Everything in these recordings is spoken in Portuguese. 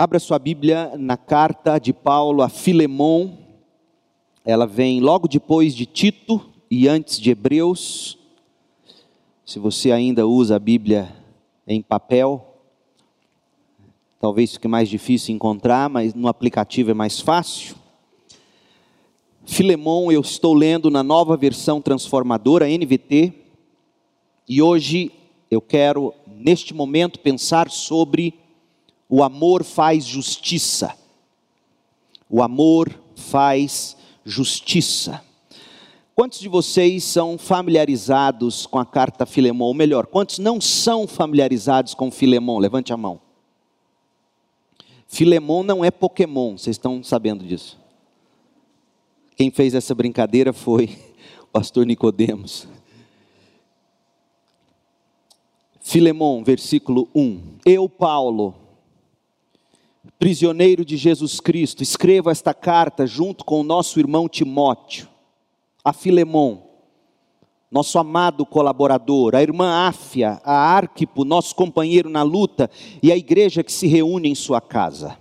Abra sua Bíblia na carta de Paulo a Filemon. Ela vem logo depois de Tito e antes de Hebreus. Se você ainda usa a Bíblia em papel, talvez fique mais difícil encontrar, mas no aplicativo é mais fácil. Filemon eu estou lendo na nova versão transformadora NVT, e hoje eu quero, neste momento, pensar sobre o amor faz justiça. O amor faz justiça. Quantos de vocês são familiarizados com a carta Filemon? Ou melhor, quantos não são familiarizados com Filemon? Levante a mão. Filemon não é Pokémon, vocês estão sabendo disso. Quem fez essa brincadeira foi o pastor Nicodemos. Filemon, versículo 1. Eu, Paulo, prisioneiro de Jesus Cristo, escrevo esta carta junto com o nosso irmão Timóteo, a Filemon, nosso amado colaborador, a irmã Áfia, a Arquipo, nosso companheiro na luta, e a igreja que se reúne em sua casa.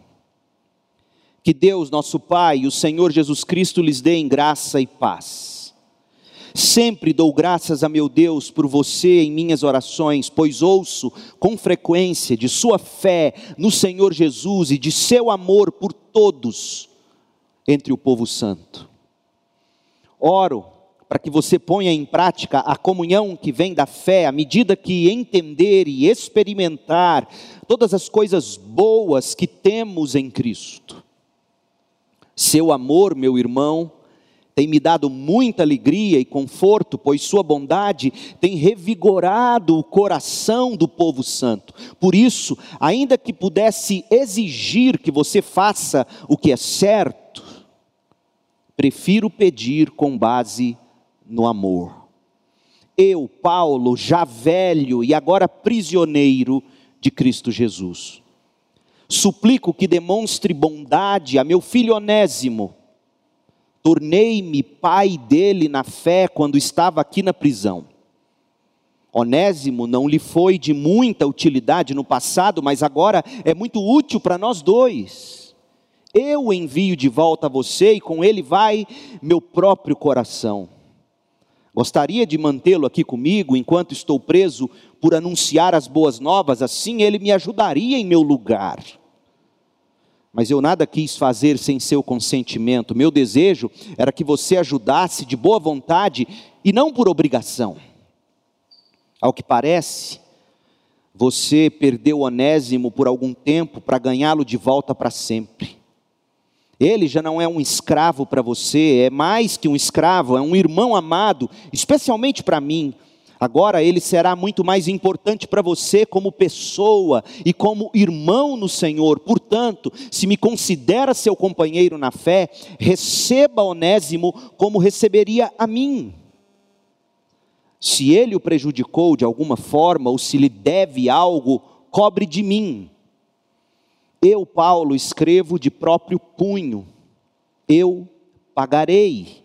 Que Deus, nosso Pai, e o Senhor Jesus Cristo lhes dê em graça e paz. Sempre dou graças a meu Deus por você em minhas orações, pois ouço com frequência de sua fé no Senhor Jesus e de seu amor por todos entre o povo santo. Oro para que você ponha em prática a comunhão que vem da fé, à medida que entender e experimentar todas as coisas boas que temos em Cristo. Seu amor, meu irmão, tem me dado muita alegria e conforto, pois Sua bondade tem revigorado o coração do povo santo. Por isso, ainda que pudesse exigir que você faça o que é certo, prefiro pedir com base no amor. Eu, Paulo, já velho e agora prisioneiro de Cristo Jesus, suplico que demonstre bondade a meu filho Onésimo tornei-me pai dele na fé quando estava aqui na prisão. Onésimo não lhe foi de muita utilidade no passado, mas agora é muito útil para nós dois. Eu envio de volta a você e com ele vai meu próprio coração. Gostaria de mantê-lo aqui comigo enquanto estou preso por anunciar as boas novas, assim ele me ajudaria em meu lugar mas eu nada quis fazer sem seu consentimento. Meu desejo era que você ajudasse de boa vontade e não por obrigação. Ao que parece, você perdeu Onésimo por algum tempo para ganhá-lo de volta para sempre. Ele já não é um escravo para você, é mais que um escravo, é um irmão amado, especialmente para mim. Agora ele será muito mais importante para você como pessoa e como irmão no Senhor. Portanto, se me considera seu companheiro na fé, receba Onésimo como receberia a mim. Se ele o prejudicou de alguma forma ou se lhe deve algo, cobre de mim. Eu, Paulo, escrevo de próprio punho. Eu pagarei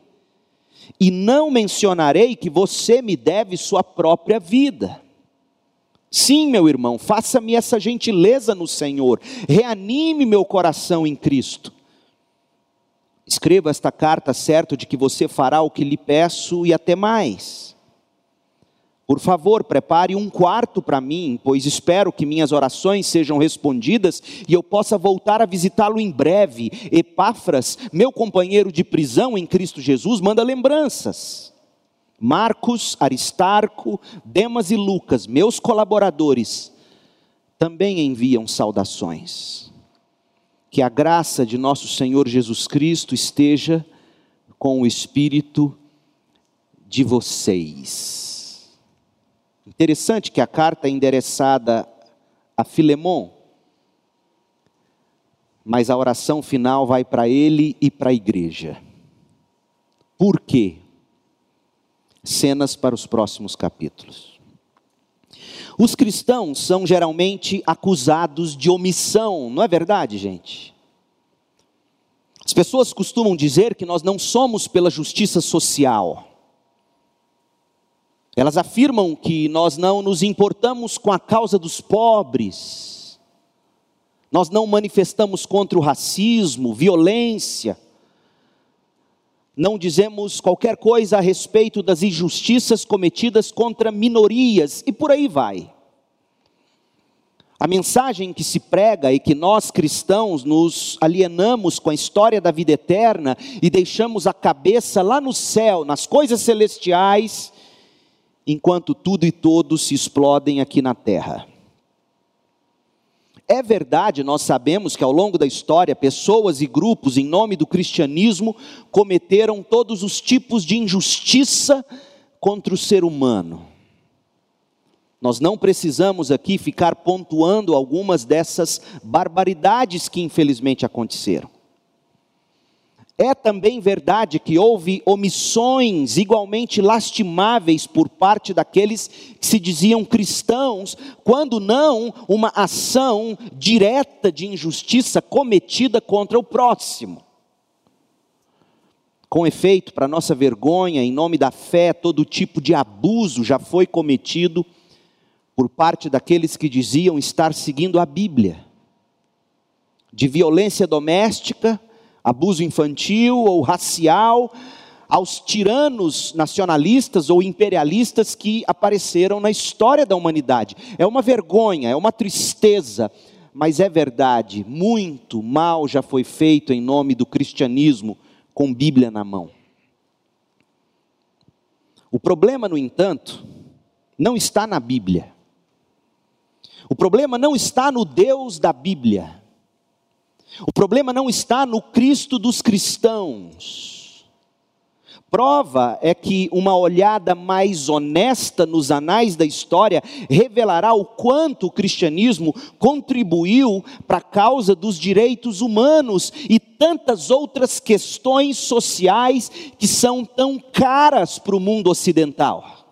e não mencionarei que você me deve sua própria vida. Sim, meu irmão, faça-me essa gentileza no Senhor, reanime meu coração em Cristo. Escreva esta carta certo de que você fará o que lhe peço e até mais. Por favor, prepare um quarto para mim, pois espero que minhas orações sejam respondidas e eu possa voltar a visitá-lo em breve. Epáfras, meu companheiro de prisão em Cristo Jesus, manda lembranças. Marcos, Aristarco, Demas e Lucas, meus colaboradores, também enviam saudações. Que a graça de nosso Senhor Jesus Cristo esteja com o espírito de vocês. Interessante que a carta é endereçada a Filemon, mas a oração final vai para ele e para a igreja. Por quê? Cenas para os próximos capítulos. Os cristãos são geralmente acusados de omissão, não é verdade, gente? As pessoas costumam dizer que nós não somos pela justiça social. Elas afirmam que nós não nos importamos com a causa dos pobres. nós não manifestamos contra o racismo, violência, não dizemos qualquer coisa a respeito das injustiças cometidas contra minorias e por aí vai. A mensagem que se prega é que nós cristãos nos alienamos com a história da vida eterna e deixamos a cabeça lá no céu, nas coisas celestiais, enquanto tudo e todos se explodem aqui na terra. É verdade, nós sabemos que ao longo da história, pessoas e grupos, em nome do cristianismo, cometeram todos os tipos de injustiça contra o ser humano. Nós não precisamos aqui ficar pontuando algumas dessas barbaridades que infelizmente aconteceram. É também verdade que houve omissões igualmente lastimáveis por parte daqueles que se diziam cristãos, quando não uma ação direta de injustiça cometida contra o próximo. Com efeito, para nossa vergonha, em nome da fé, todo tipo de abuso já foi cometido por parte daqueles que diziam estar seguindo a Bíblia. De violência doméstica, abuso infantil ou racial, aos tiranos nacionalistas ou imperialistas que apareceram na história da humanidade. É uma vergonha, é uma tristeza, mas é verdade, muito mal já foi feito em nome do cristianismo com Bíblia na mão. O problema, no entanto, não está na Bíblia. O problema não está no Deus da Bíblia. O problema não está no Cristo dos cristãos. Prova é que uma olhada mais honesta nos anais da história revelará o quanto o cristianismo contribuiu para a causa dos direitos humanos e tantas outras questões sociais que são tão caras para o mundo ocidental.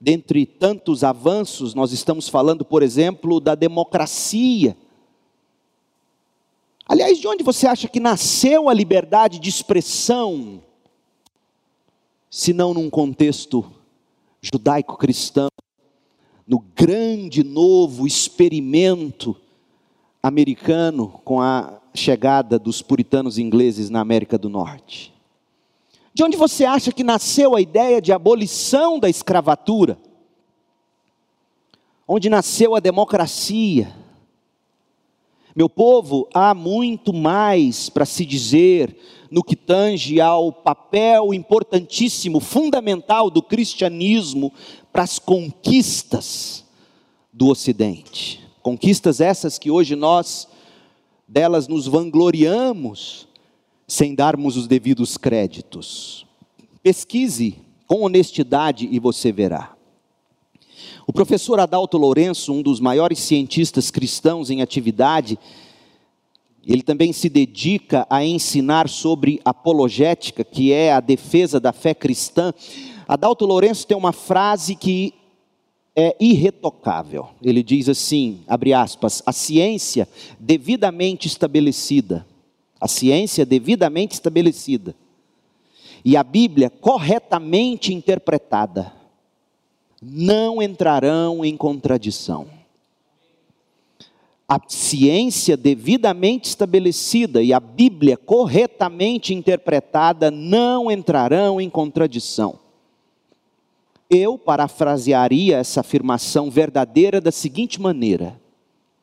Dentre tantos avanços, nós estamos falando, por exemplo, da democracia Aliás, de onde você acha que nasceu a liberdade de expressão, se não num contexto judaico-cristão, no grande novo experimento americano com a chegada dos puritanos ingleses na América do Norte? De onde você acha que nasceu a ideia de abolição da escravatura? Onde nasceu a democracia? Meu povo, há muito mais para se dizer no que tange ao papel importantíssimo, fundamental do cristianismo para as conquistas do Ocidente. Conquistas essas que hoje nós delas nos vangloriamos sem darmos os devidos créditos. Pesquise com honestidade e você verá. O professor Adalto Lourenço, um dos maiores cientistas cristãos em atividade, ele também se dedica a ensinar sobre apologética, que é a defesa da fé cristã. Adalto Lourenço tem uma frase que é irretocável. Ele diz assim, abre aspas, a ciência devidamente estabelecida, a ciência devidamente estabelecida, e a Bíblia corretamente interpretada, não entrarão em contradição. A ciência devidamente estabelecida e a Bíblia corretamente interpretada não entrarão em contradição. Eu parafrasearia essa afirmação verdadeira da seguinte maneira: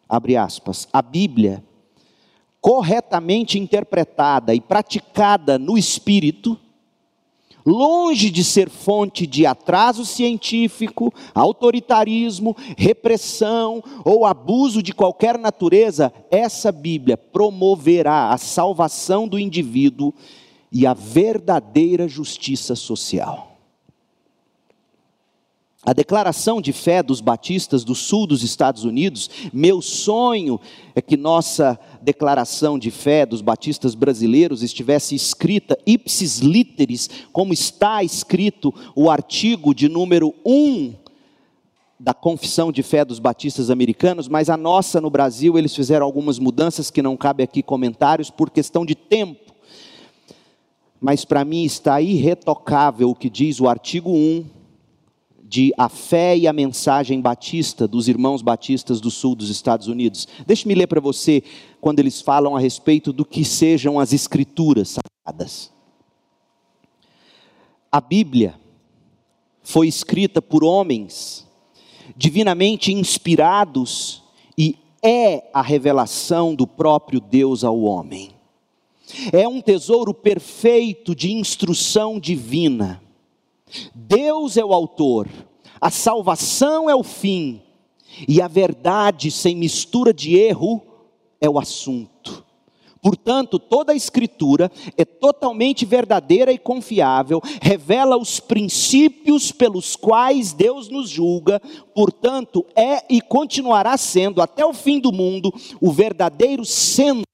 abre aspas, a Bíblia corretamente interpretada e praticada no espírito longe de ser fonte de atraso científico, autoritarismo, repressão ou abuso de qualquer natureza, essa Bíblia promoverá a salvação do indivíduo e a verdadeira justiça social. A declaração de fé dos batistas do sul dos Estados Unidos, meu sonho é que nossa declaração de fé dos batistas brasileiros estivesse escrita ipsis literis, como está escrito o artigo de número 1 da confissão de fé dos batistas americanos, mas a nossa no Brasil eles fizeram algumas mudanças que não cabe aqui comentários por questão de tempo. Mas para mim está irretocável o que diz o artigo 1 de A Fé e a Mensagem Batista, dos irmãos batistas do sul dos Estados Unidos. Deixe-me ler para você quando eles falam a respeito do que sejam as Escrituras sagradas. A Bíblia foi escrita por homens divinamente inspirados e é a revelação do próprio Deus ao homem. É um tesouro perfeito de instrução divina. Deus é o autor, a salvação é o fim, e a verdade sem mistura de erro é o assunto. Portanto, toda a Escritura é totalmente verdadeira e confiável, revela os princípios pelos quais Deus nos julga, portanto, é e continuará sendo, até o fim do mundo, o verdadeiro centro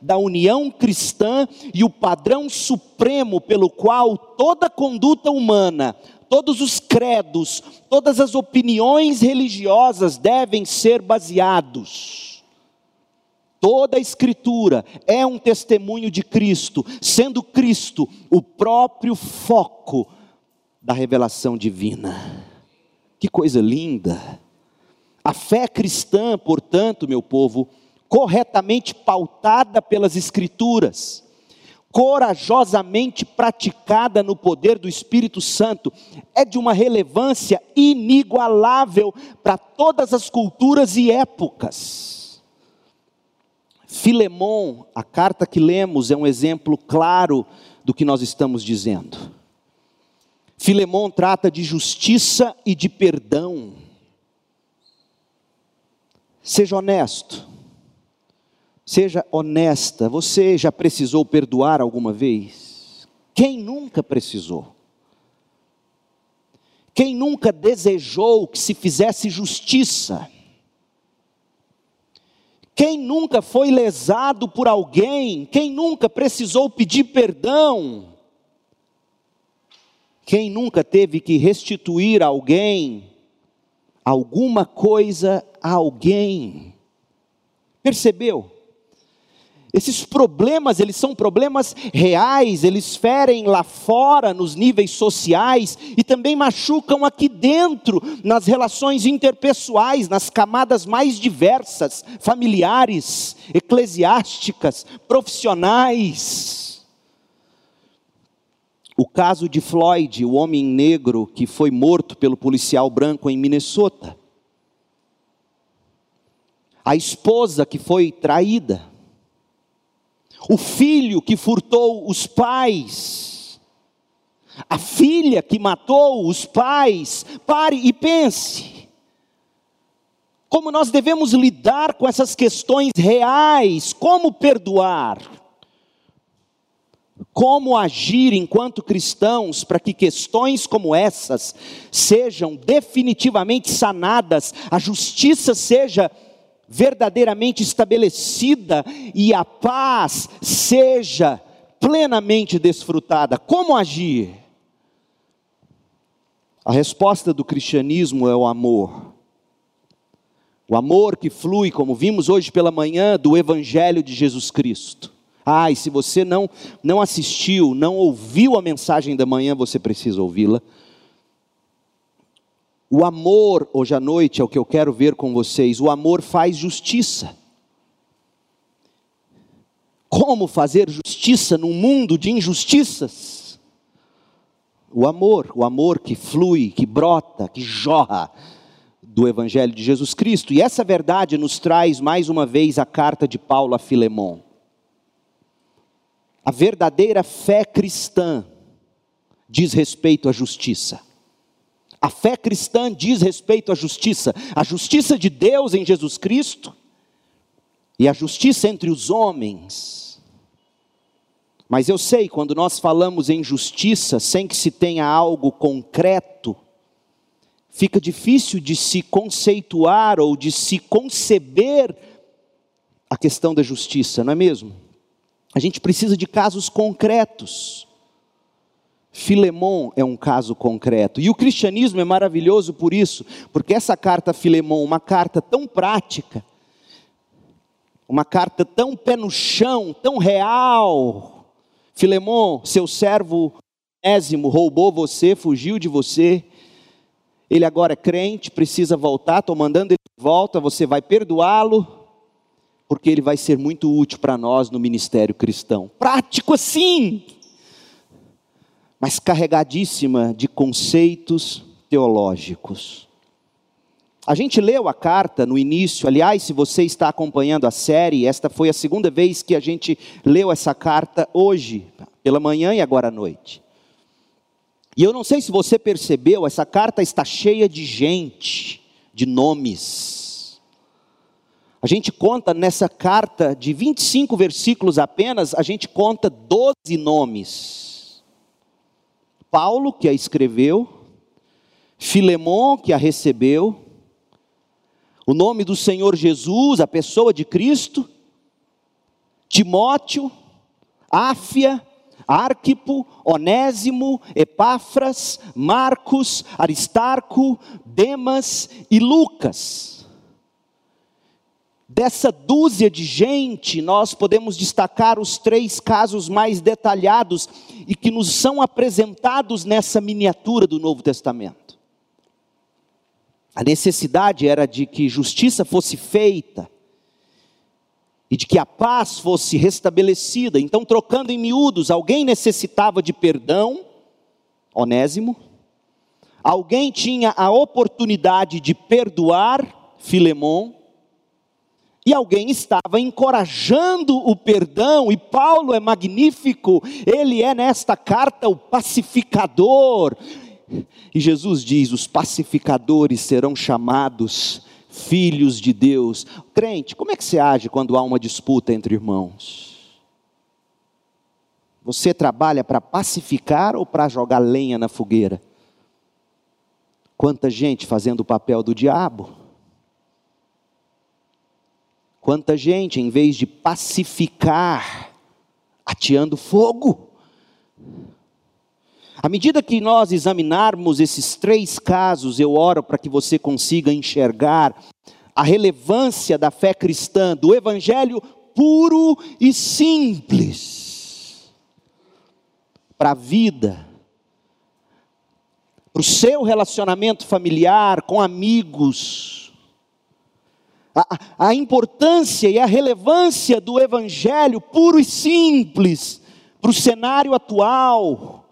da união cristã e o padrão supremo pelo qual toda conduta humana, todos os credos, todas as opiniões religiosas devem ser baseados. Toda a Escritura é um testemunho de Cristo, sendo Cristo o próprio foco da revelação divina. Que coisa linda! A fé cristã, portanto, meu povo, corretamente pautada pelas Escrituras, corajosamente praticada no poder do Espírito Santo, é de uma relevância inigualável para todas as culturas e épocas. Filemon, a carta que lemos, é um exemplo claro do que nós estamos dizendo. Filemon trata de justiça e de perdão. Seja honesto. Seja honesta. Você já precisou perdoar alguma vez? Quem nunca precisou? Quem nunca desejou que se fizesse justiça? Quem nunca foi lesado por alguém? Quem nunca precisou pedir perdão? Quem nunca teve que restituir alguém alguma coisa a alguém? Percebeu? Esses problemas, eles são problemas reais, eles ferem lá fora nos níveis sociais e também machucam aqui dentro nas relações interpessoais, nas camadas mais diversas, familiares, eclesiásticas, profissionais. O caso de Floyd, o homem negro que foi morto pelo policial branco em Minnesota. A esposa que foi traída o filho que furtou os pais, a filha que matou os pais. Pare e pense. Como nós devemos lidar com essas questões reais? Como perdoar? Como agir enquanto cristãos para que questões como essas sejam definitivamente sanadas, a justiça seja verdadeiramente estabelecida e a paz seja plenamente desfrutada. Como agir? A resposta do cristianismo é o amor. O amor que flui, como vimos hoje pela manhã, do Evangelho de Jesus Cristo. Ah, e se você não, não assistiu, não ouviu a mensagem da manhã, você precisa ouvi-la. O amor, hoje à noite, é o que eu quero ver com vocês. O amor faz justiça. Como fazer justiça num mundo de injustiças? O amor, o amor que flui, que brota, que jorra do Evangelho de Jesus Cristo. E essa verdade nos traz mais uma vez a carta de Paulo a Filemão. A verdadeira fé cristã diz respeito à justiça. A fé cristã diz respeito à justiça, a justiça de Deus em Jesus Cristo e a justiça entre os homens. Mas eu sei, quando nós falamos em justiça sem que se tenha algo concreto, fica difícil de se conceituar ou de se conceber a questão da justiça, não é mesmo? A gente precisa de casos concretos. Filemon é um caso concreto. E o cristianismo é maravilhoso por isso, porque essa carta Filemon, uma carta tão prática, uma carta tão pé no chão, tão real. Filemon, seu servo Ésimo roubou você, fugiu de você. Ele agora é crente, precisa voltar, estou mandando ele de volta, você vai perdoá-lo, porque ele vai ser muito útil para nós no ministério cristão. Prático assim, mas carregadíssima de conceitos teológicos. A gente leu a carta no início, aliás, se você está acompanhando a série, esta foi a segunda vez que a gente leu essa carta hoje, pela manhã e agora à noite. E eu não sei se você percebeu, essa carta está cheia de gente, de nomes. A gente conta nessa carta de 25 versículos apenas, a gente conta 12 nomes. Paulo, que a escreveu, Filemon, que a recebeu, o nome do Senhor Jesus, a pessoa de Cristo, Timóteo, Áfia, Arquipo, Onésimo, Epáfras, Marcos, Aristarco, Demas e Lucas. Dessa dúzia de gente, nós podemos destacar os três casos mais detalhados e que nos são apresentados nessa miniatura do Novo Testamento. A necessidade era de que justiça fosse feita e de que a paz fosse restabelecida. Então, trocando em miúdos, alguém necessitava de perdão, Onésimo, alguém tinha a oportunidade de perdoar, Filemon, e alguém estava encorajando o perdão, e Paulo é magnífico, ele é nesta carta o pacificador, e Jesus diz: os pacificadores serão chamados filhos de Deus. Crente, como é que você age quando há uma disputa entre irmãos? Você trabalha para pacificar ou para jogar lenha na fogueira? Quanta gente fazendo o papel do diabo? Quanta gente, em vez de pacificar, ateando fogo? À medida que nós examinarmos esses três casos, eu oro para que você consiga enxergar a relevância da fé cristã, do evangelho puro e simples para a vida, para o seu relacionamento familiar, com amigos, a, a importância e a relevância do evangelho puro e simples para o cenário atual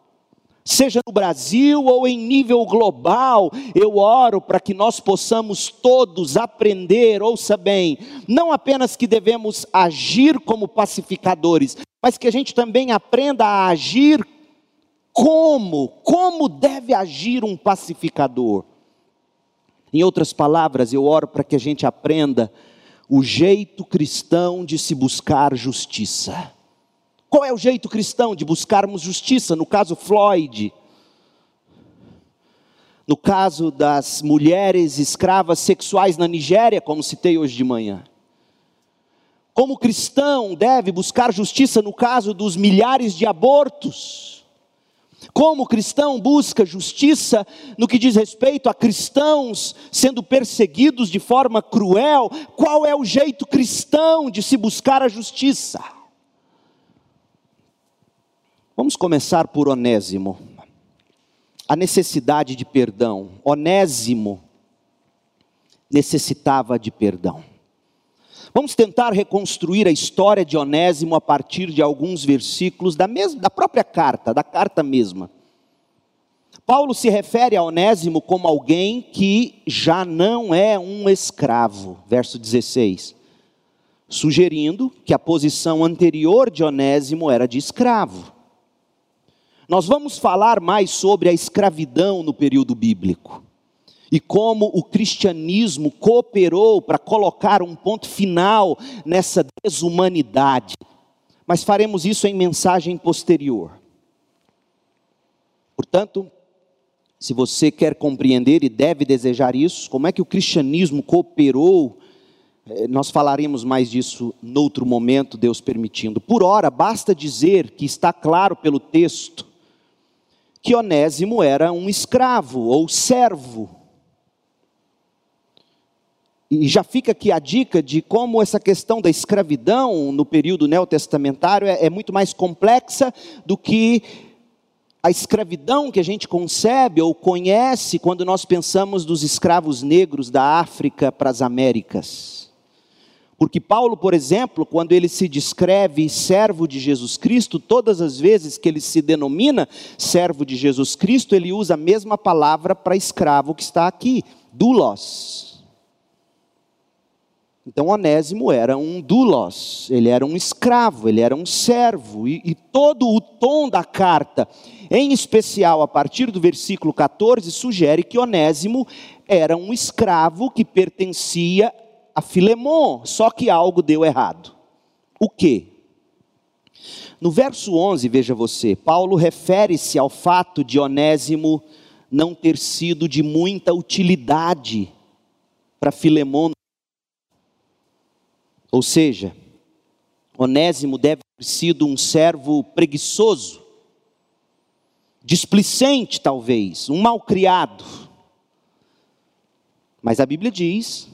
seja no Brasil ou em nível global, eu oro para que nós possamos todos aprender, ouça bem, não apenas que devemos agir como pacificadores, mas que a gente também aprenda a agir como, como deve agir um pacificador. Em outras palavras, eu oro para que a gente aprenda o jeito cristão de se buscar justiça. Qual é o jeito cristão de buscarmos justiça? No caso Floyd, no caso das mulheres escravas sexuais na Nigéria, como citei hoje de manhã. Como cristão deve buscar justiça no caso dos milhares de abortos. Como cristão busca justiça no que diz respeito a cristãos sendo perseguidos de forma cruel? Qual é o jeito cristão de se buscar a justiça? Vamos começar por Onésimo. A necessidade de perdão. Onésimo necessitava de perdão. Vamos tentar reconstruir a história de Onésimo a partir de alguns versículos da, mesma, da própria carta, da carta mesma. Paulo se refere a Onésimo como alguém que já não é um escravo, verso 16, sugerindo que a posição anterior de Onésimo era de escravo. Nós vamos falar mais sobre a escravidão no período bíblico e como o cristianismo cooperou para colocar um ponto final nessa desumanidade. Mas faremos isso em mensagem posterior. Portanto, se você quer compreender e deve desejar isso, como é que o cristianismo cooperou, eh, nós falaremos mais disso noutro momento, Deus permitindo. Por ora, basta dizer que está claro pelo texto que Onésimo era um escravo ou servo. E já fica aqui a dica de como essa questão da escravidão no período neotestamentário é, é muito mais complexa do que a escravidão que a gente concebe ou conhece quando nós pensamos dos escravos negros da África para as Américas. Porque Paulo, por exemplo, quando ele se descreve servo de Jesus Cristo, todas as vezes que ele se denomina servo de Jesus Cristo, ele usa a mesma palavra para escravo que está aqui, doulos. Então Onésimo era um doulos, ele era um escravo, ele era um servo, e, e, todo o tom da carta, em especial a partir do versículo 14, sugere que Onésimo era um escravo que pertencia a Filemon, só que algo deu errado. O que? No verso 11, veja você, Paulo refere-se ao fato de Onésimo não ter sido de muita utilidade para Filemon ou seja, Onésimo deve ter sido um servo preguiçoso, displicente talvez, um malcriado. Mas a Bíblia diz,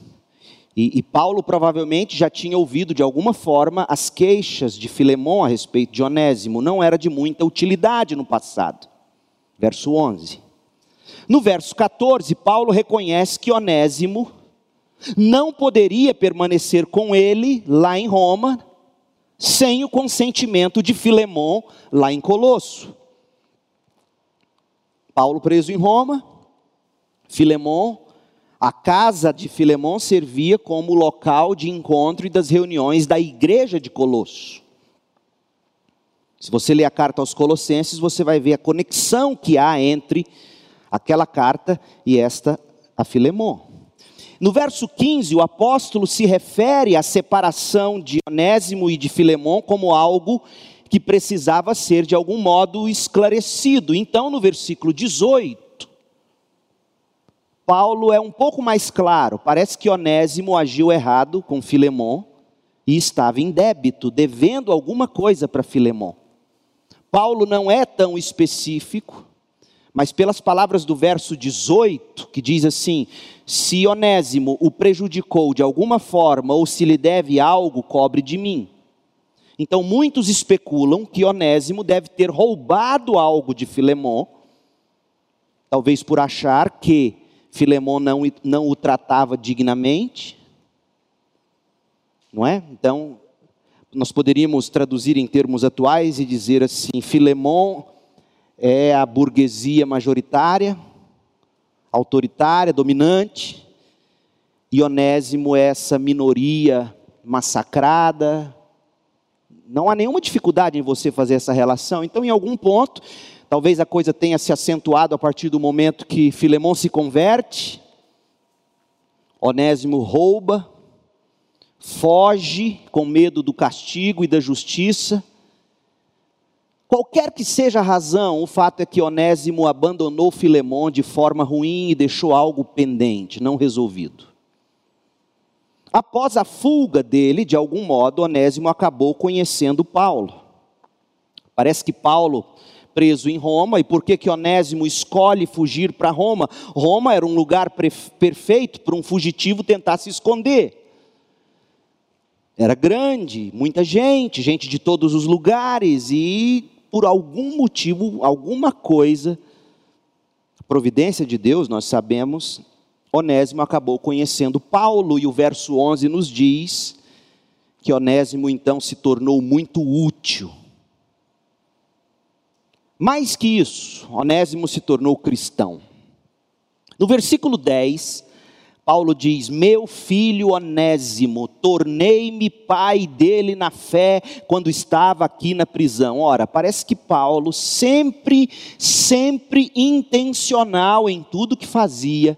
e, e, Paulo provavelmente já tinha ouvido de alguma forma as queixas de Filemão a respeito de Onésimo, não era de muita utilidade no passado. Verso 11. No verso 14, Paulo reconhece que Onésimo não poderia permanecer com ele lá em Roma, sem o consentimento de Filemão lá em Colosso. Paulo preso em Roma, Filemão, a casa de Filemão servia como local de encontro e das reuniões da igreja de Colosso. Se você ler a carta aos Colossenses, você vai ver a conexão que há entre aquela carta e esta a Filemão. No verso 15, o apóstolo se refere à separação de Onésimo e de Filemão como algo que precisava ser de algum modo esclarecido. Então, no versículo 18, Paulo é um pouco mais claro. Parece que Onésimo agiu errado com Filemão e estava em débito, devendo alguma coisa para Filemão. Paulo não é tão específico, mas pelas palavras do verso 18, que diz assim: Se Onésimo o prejudicou de alguma forma, ou se lhe deve algo, cobre de mim. Então muitos especulam que Onésimo deve ter roubado algo de Filemão, talvez por achar que Filemão não, não o tratava dignamente, não é? Então, nós poderíamos traduzir em termos atuais e dizer assim: Filemão é a burguesia majoritária, autoritária, dominante, e Onésimo é essa minoria massacrada. Não há nenhuma dificuldade em você fazer essa relação. Então, em algum ponto, talvez a coisa tenha se acentuado a partir do momento que Filemão se converte, Onésimo rouba, foge com medo do castigo e da justiça, Qualquer que seja a razão, o fato é que Onésimo abandonou Filemão de forma ruim e deixou algo pendente, não resolvido. Após a fuga dele, de algum modo, Onésimo acabou conhecendo Paulo. Parece que Paulo, preso em Roma, e por que, que Onésimo escolhe fugir para Roma? Roma era um lugar perfeito para um fugitivo tentar se esconder. Era grande, muita gente, gente de todos os lugares, e por algum motivo, alguma coisa, providência de Deus, nós sabemos, Onésimo acabou conhecendo Paulo, e o verso 11 nos diz que Onésimo então se tornou muito útil. Mais que isso, Onésimo se tornou cristão. No versículo 10, Paulo diz: Meu filho Onésimo, tornei-me pai dele na fé quando estava aqui na prisão. Ora, parece que Paulo, sempre, sempre intencional em tudo que fazia,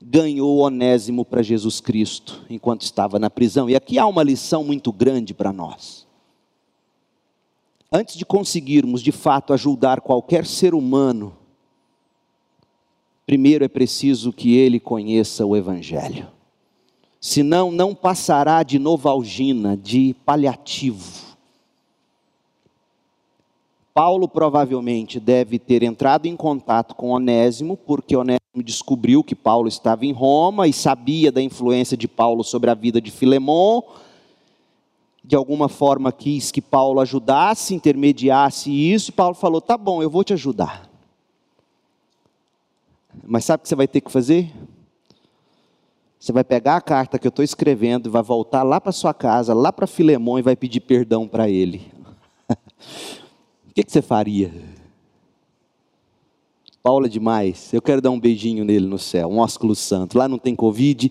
ganhou Onésimo para Jesus Cristo enquanto estava na prisão. E aqui há uma lição muito grande para nós. Antes de conseguirmos de fato ajudar qualquer ser humano, primeiro é preciso que ele conheça o Evangelho. Senão, não passará de novalgina, de paliativo. Paulo provavelmente deve ter entrado em contato com Onésimo, porque Onésimo descobriu que Paulo estava em Roma e sabia da influência de Paulo sobre a vida de Filemão. de alguma forma quis que Paulo ajudasse, intermediasse isso, e Paulo falou: tá bom, eu vou te ajudar. Mas sabe o que você vai ter que fazer? Você vai pegar a carta que eu estou escrevendo e vai voltar lá para sua casa, lá para Filemão e vai pedir perdão para ele. o que, que você faria? Paulo é demais. Eu quero dar um beijinho nele no céu, um ósculo santo. Lá não tem Covid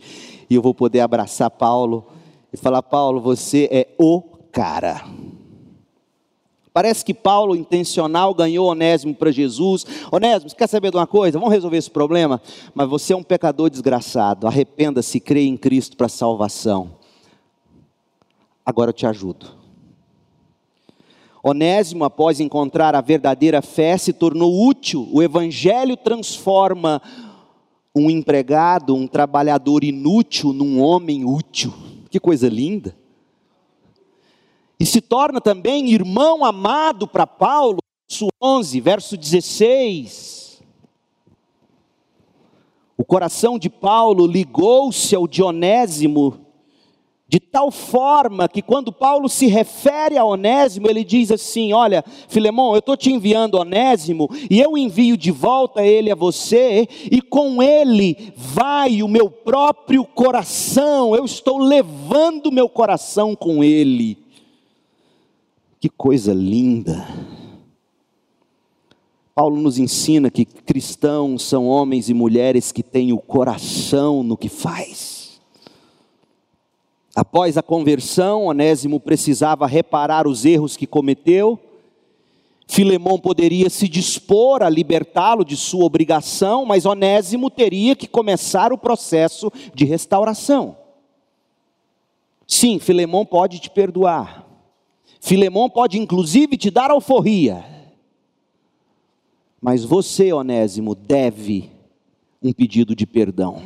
e eu vou poder abraçar Paulo e falar: Paulo, você é o cara. Parece que Paulo, intencional, ganhou Onésimo para Jesus. Onésimo, quer saber de uma coisa? Vamos resolver esse problema? Mas você é um pecador desgraçado. Arrependa-se, creia em Cristo para salvação. Agora eu te ajudo. Onésimo, após encontrar a verdadeira fé, se tornou útil. O Evangelho transforma um empregado, um trabalhador inútil, num homem útil. Que coisa linda e se torna também irmão amado para Paulo, verso 11, verso 16. O coração de Paulo ligou-se ao Dionésimo de tal forma que quando Paulo se refere a Onésimo, ele diz assim: Olha, Filemão, eu estou te enviando Onésimo, e eu envio de volta ele a você, e com ele vai o meu próprio coração, eu estou levando meu coração com ele. Que coisa linda! Paulo nos ensina que cristãos são homens e mulheres que têm o coração no que faz. Após a conversão, Onésimo precisava reparar os erros que cometeu. Filemão poderia se dispor a libertá-lo de sua obrigação, mas Onésimo teria que começar o processo de restauração. Sim, Filemão pode te perdoar, Filemão pode inclusive te dar alforria. Mas você, Onésimo, deve um pedido de perdão.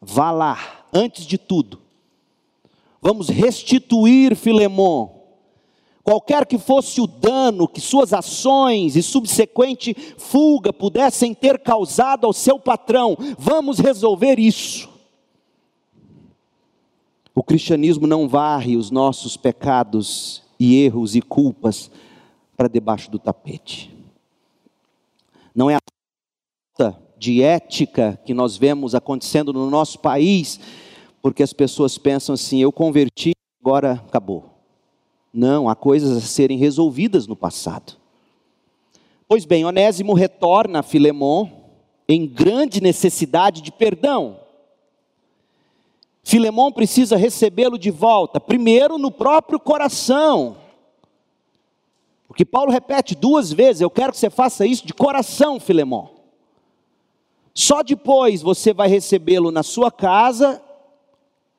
Vá lá, antes de tudo. Vamos restituir Filemão. Qualquer que fosse o dano que suas ações e subsequente fuga pudessem ter causado ao seu patrão, vamos resolver isso. O cristianismo não varre os nossos pecados e erros e culpas para debaixo do tapete. Não é a falta de ética que nós vemos acontecendo no nosso país, porque as pessoas pensam assim: eu converti, agora acabou. Não, há coisas a serem resolvidas no passado. Pois bem, Onésimo retorna a Filemon em grande necessidade de perdão. Filemão precisa recebê-lo de volta, primeiro no próprio coração. Porque Paulo repete duas vezes: Eu quero que você faça isso de coração, Filemão. Só depois você vai recebê-lo na sua casa,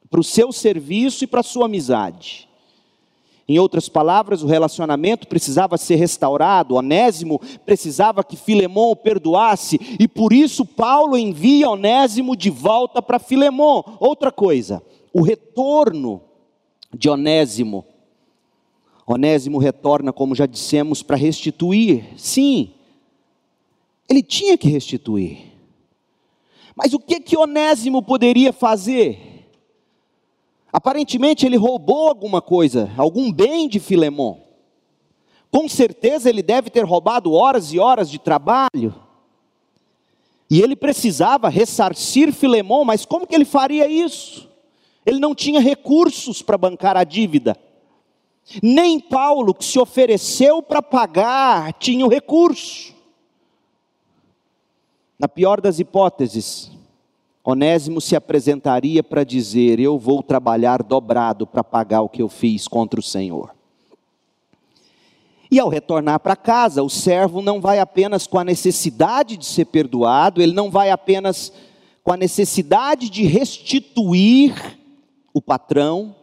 para o seu serviço e para a sua amizade. Em outras palavras, o relacionamento precisava ser restaurado, Onésimo precisava que Filemão o perdoasse, e por isso Paulo envia Onésimo de volta para Filemão. Outra coisa, o retorno de Onésimo. Onésimo retorna, como já dissemos, para restituir. Sim, ele tinha que restituir. Mas o que que Onésimo poderia fazer? Aparentemente ele roubou alguma coisa, algum bem de Filemon. Com certeza ele deve ter roubado horas e horas de trabalho. E ele precisava ressarcir Filemon, mas como que ele faria isso? Ele não tinha recursos para bancar a dívida. Nem Paulo, que se ofereceu para pagar, tinha o recurso. Na pior das hipóteses, Onésimo se apresentaria para dizer: Eu vou trabalhar dobrado para pagar o que eu fiz contra o Senhor. E ao retornar para casa, o servo não vai apenas com a necessidade de ser perdoado, ele não vai apenas com a necessidade de restituir o patrão,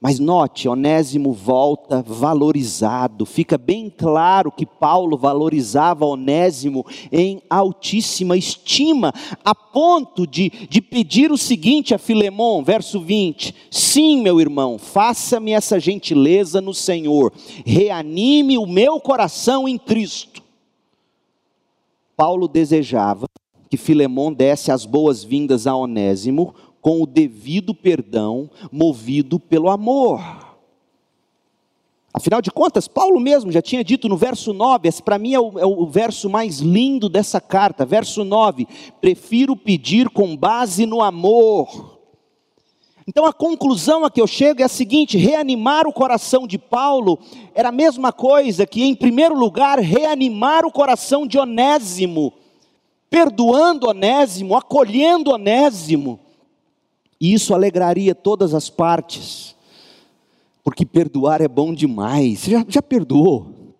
mas note, Onésimo volta valorizado. Fica bem claro que Paulo valorizava Onésimo em altíssima estima, a ponto de, de pedir o seguinte a Filemão, verso 20: Sim, meu irmão, faça-me essa gentileza no Senhor, reanime o meu coração em Cristo. Paulo desejava que Filemão desse as boas-vindas a Onésimo com o devido perdão, movido pelo amor. Afinal de contas, Paulo mesmo já tinha dito no verso 9, esse para mim é o, é o, verso mais lindo dessa carta, verso 9: prefiro pedir com base no amor. Então a conclusão a que eu chego é a seguinte: reanimar o coração de Paulo era a mesma coisa que, em primeiro lugar, reanimar o coração de Onésimo, perdoando Onésimo, acolhendo Onésimo, e isso alegraria todas as partes porque perdoar é bom demais. Você já, já perdoou?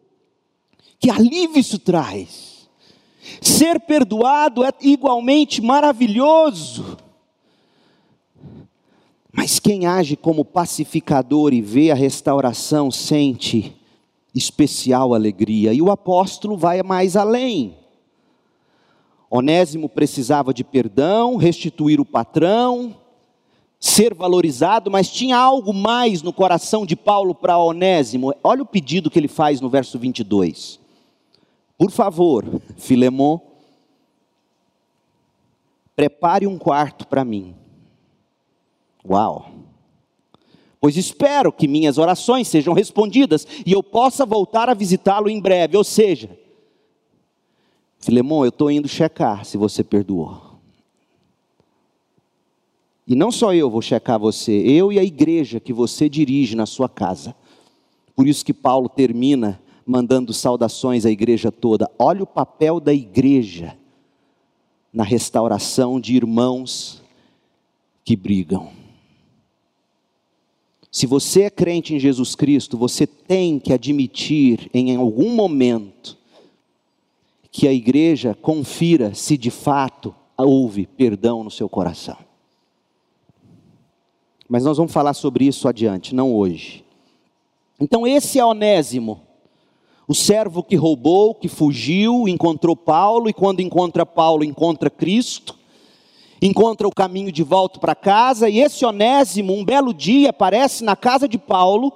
Que alívio isso traz. Ser perdoado é igualmente maravilhoso. Mas quem age como pacificador e vê a restauração sente especial alegria. E o apóstolo vai mais além. Onésimo precisava de perdão, restituir o patrão, ser valorizado, mas tinha algo mais no coração de Paulo para Onésimo. Olha o pedido que ele faz no verso 22. Por favor, Filemon, prepare um quarto para mim. Uau! Pois espero que minhas orações sejam respondidas e eu possa voltar a visitá-lo em breve. Ou seja, Filemon, eu estou indo checar se você perdoou. E não só eu vou checar você, eu e a igreja que você dirige na sua casa. Por isso que Paulo termina mandando saudações à igreja toda. Olha o papel da igreja na restauração de irmãos que brigam. Se você é crente em Jesus Cristo, você tem que admitir em algum momento que a igreja confira se de fato houve perdão no seu coração. Mas nós vamos falar sobre isso adiante, não hoje. Então, esse é Onésimo, o servo que roubou, que fugiu, encontrou Paulo, e quando encontra Paulo, encontra Cristo, encontra o caminho de volta para casa, e esse Onésimo, um belo dia, aparece na casa de Paulo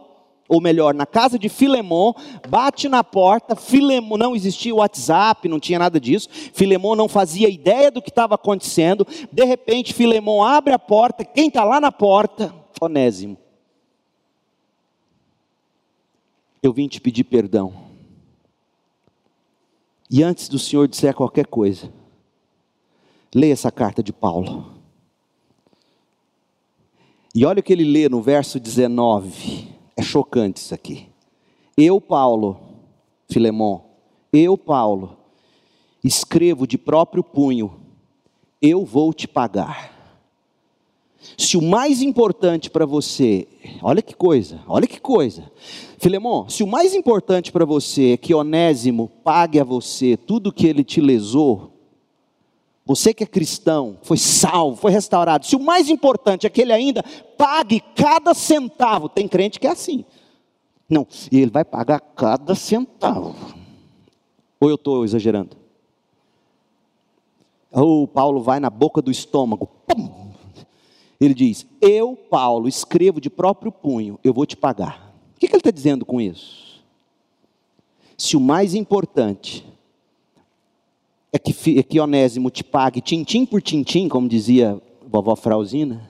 ou melhor, na casa de Filemon, bate na porta, Filemon, não existia WhatsApp, não tinha nada disso, Filemon não fazia ideia do que estava acontecendo, de repente Filemon abre a porta, quem está lá na porta? Onésimo. Eu vim te pedir perdão. E antes do Senhor disser qualquer coisa, leia essa carta de Paulo. E olha o que ele lê no verso 19. É chocante isso aqui. Eu, Paulo, Filemon, eu, Paulo, escrevo de próprio punho, eu vou te pagar. Se o mais importante para você, olha que coisa, olha que coisa. Filemon, se o mais importante para você é que Onésimo pague a você tudo que ele te lesou, você que é cristão, foi salvo, foi restaurado. Se o mais importante é que ele ainda pague cada centavo, tem crente que é assim. Não, e ele vai pagar cada centavo. Ou eu estou exagerando? Ou Paulo vai na boca do estômago. Pum! Ele diz: Eu, Paulo, escrevo de próprio punho, eu vou te pagar. O que, que ele está dizendo com isso? Se o mais importante é que, é que Onésimo te pague tintim por tintim, como dizia vovó Frauzina.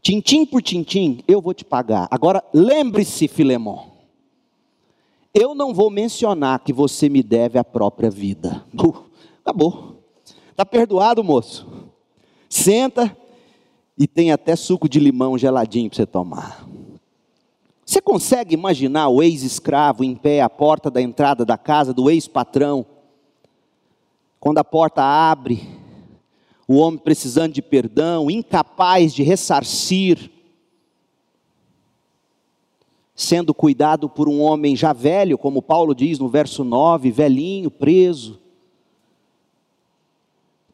Tintim por tintim, eu vou te pagar. Agora, lembre-se, Filemon, eu não vou mencionar que você me deve a própria vida. Uh, acabou. Está perdoado, moço. Senta e tem até suco de limão geladinho para você tomar. Você consegue imaginar o ex-escravo em pé à porta da entrada da casa do ex-patrão? Quando a porta abre, o homem precisando de perdão, incapaz de ressarcir, sendo cuidado por um homem já velho, como Paulo diz no verso 9, velhinho, preso.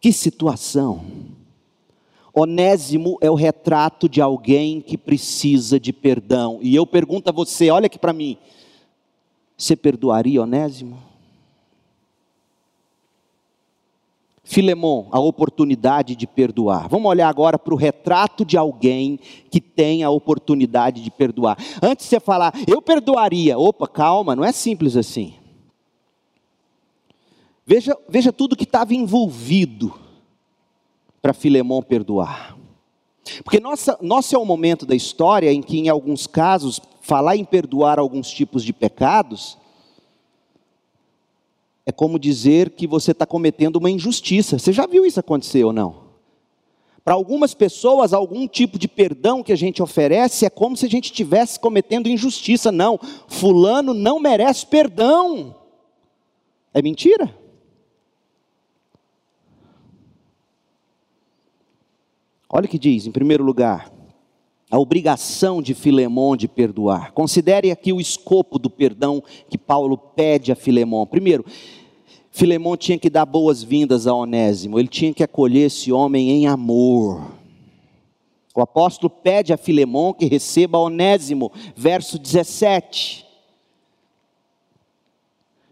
Que situação! Onésimo é o retrato de alguém que precisa de perdão. E eu pergunto a você, olha aqui para mim: você perdoaria Onésimo? Filemon, a oportunidade de perdoar. Vamos olhar agora para o retrato de alguém que tem a oportunidade de perdoar. Antes de você falar, eu perdoaria. Opa, calma, não é simples assim. Veja, veja tudo que estava envolvido para Filemon perdoar. Porque nossa, nosso é o momento da história em que, em alguns casos, falar em perdoar alguns tipos de pecados é como dizer que você está cometendo uma injustiça. Você já viu isso acontecer ou não? Para algumas pessoas, algum tipo de perdão que a gente oferece é como se a gente estivesse cometendo injustiça. Não, Fulano não merece perdão. É mentira. Olha o que diz, em primeiro lugar, a obrigação de Filemão de perdoar. Considere aqui o escopo do perdão que Paulo pede a Filemão. Primeiro, Filemão tinha que dar boas-vindas a Onésimo, ele tinha que acolher esse homem em amor. O apóstolo pede a Filemão que receba Onésimo, verso 17.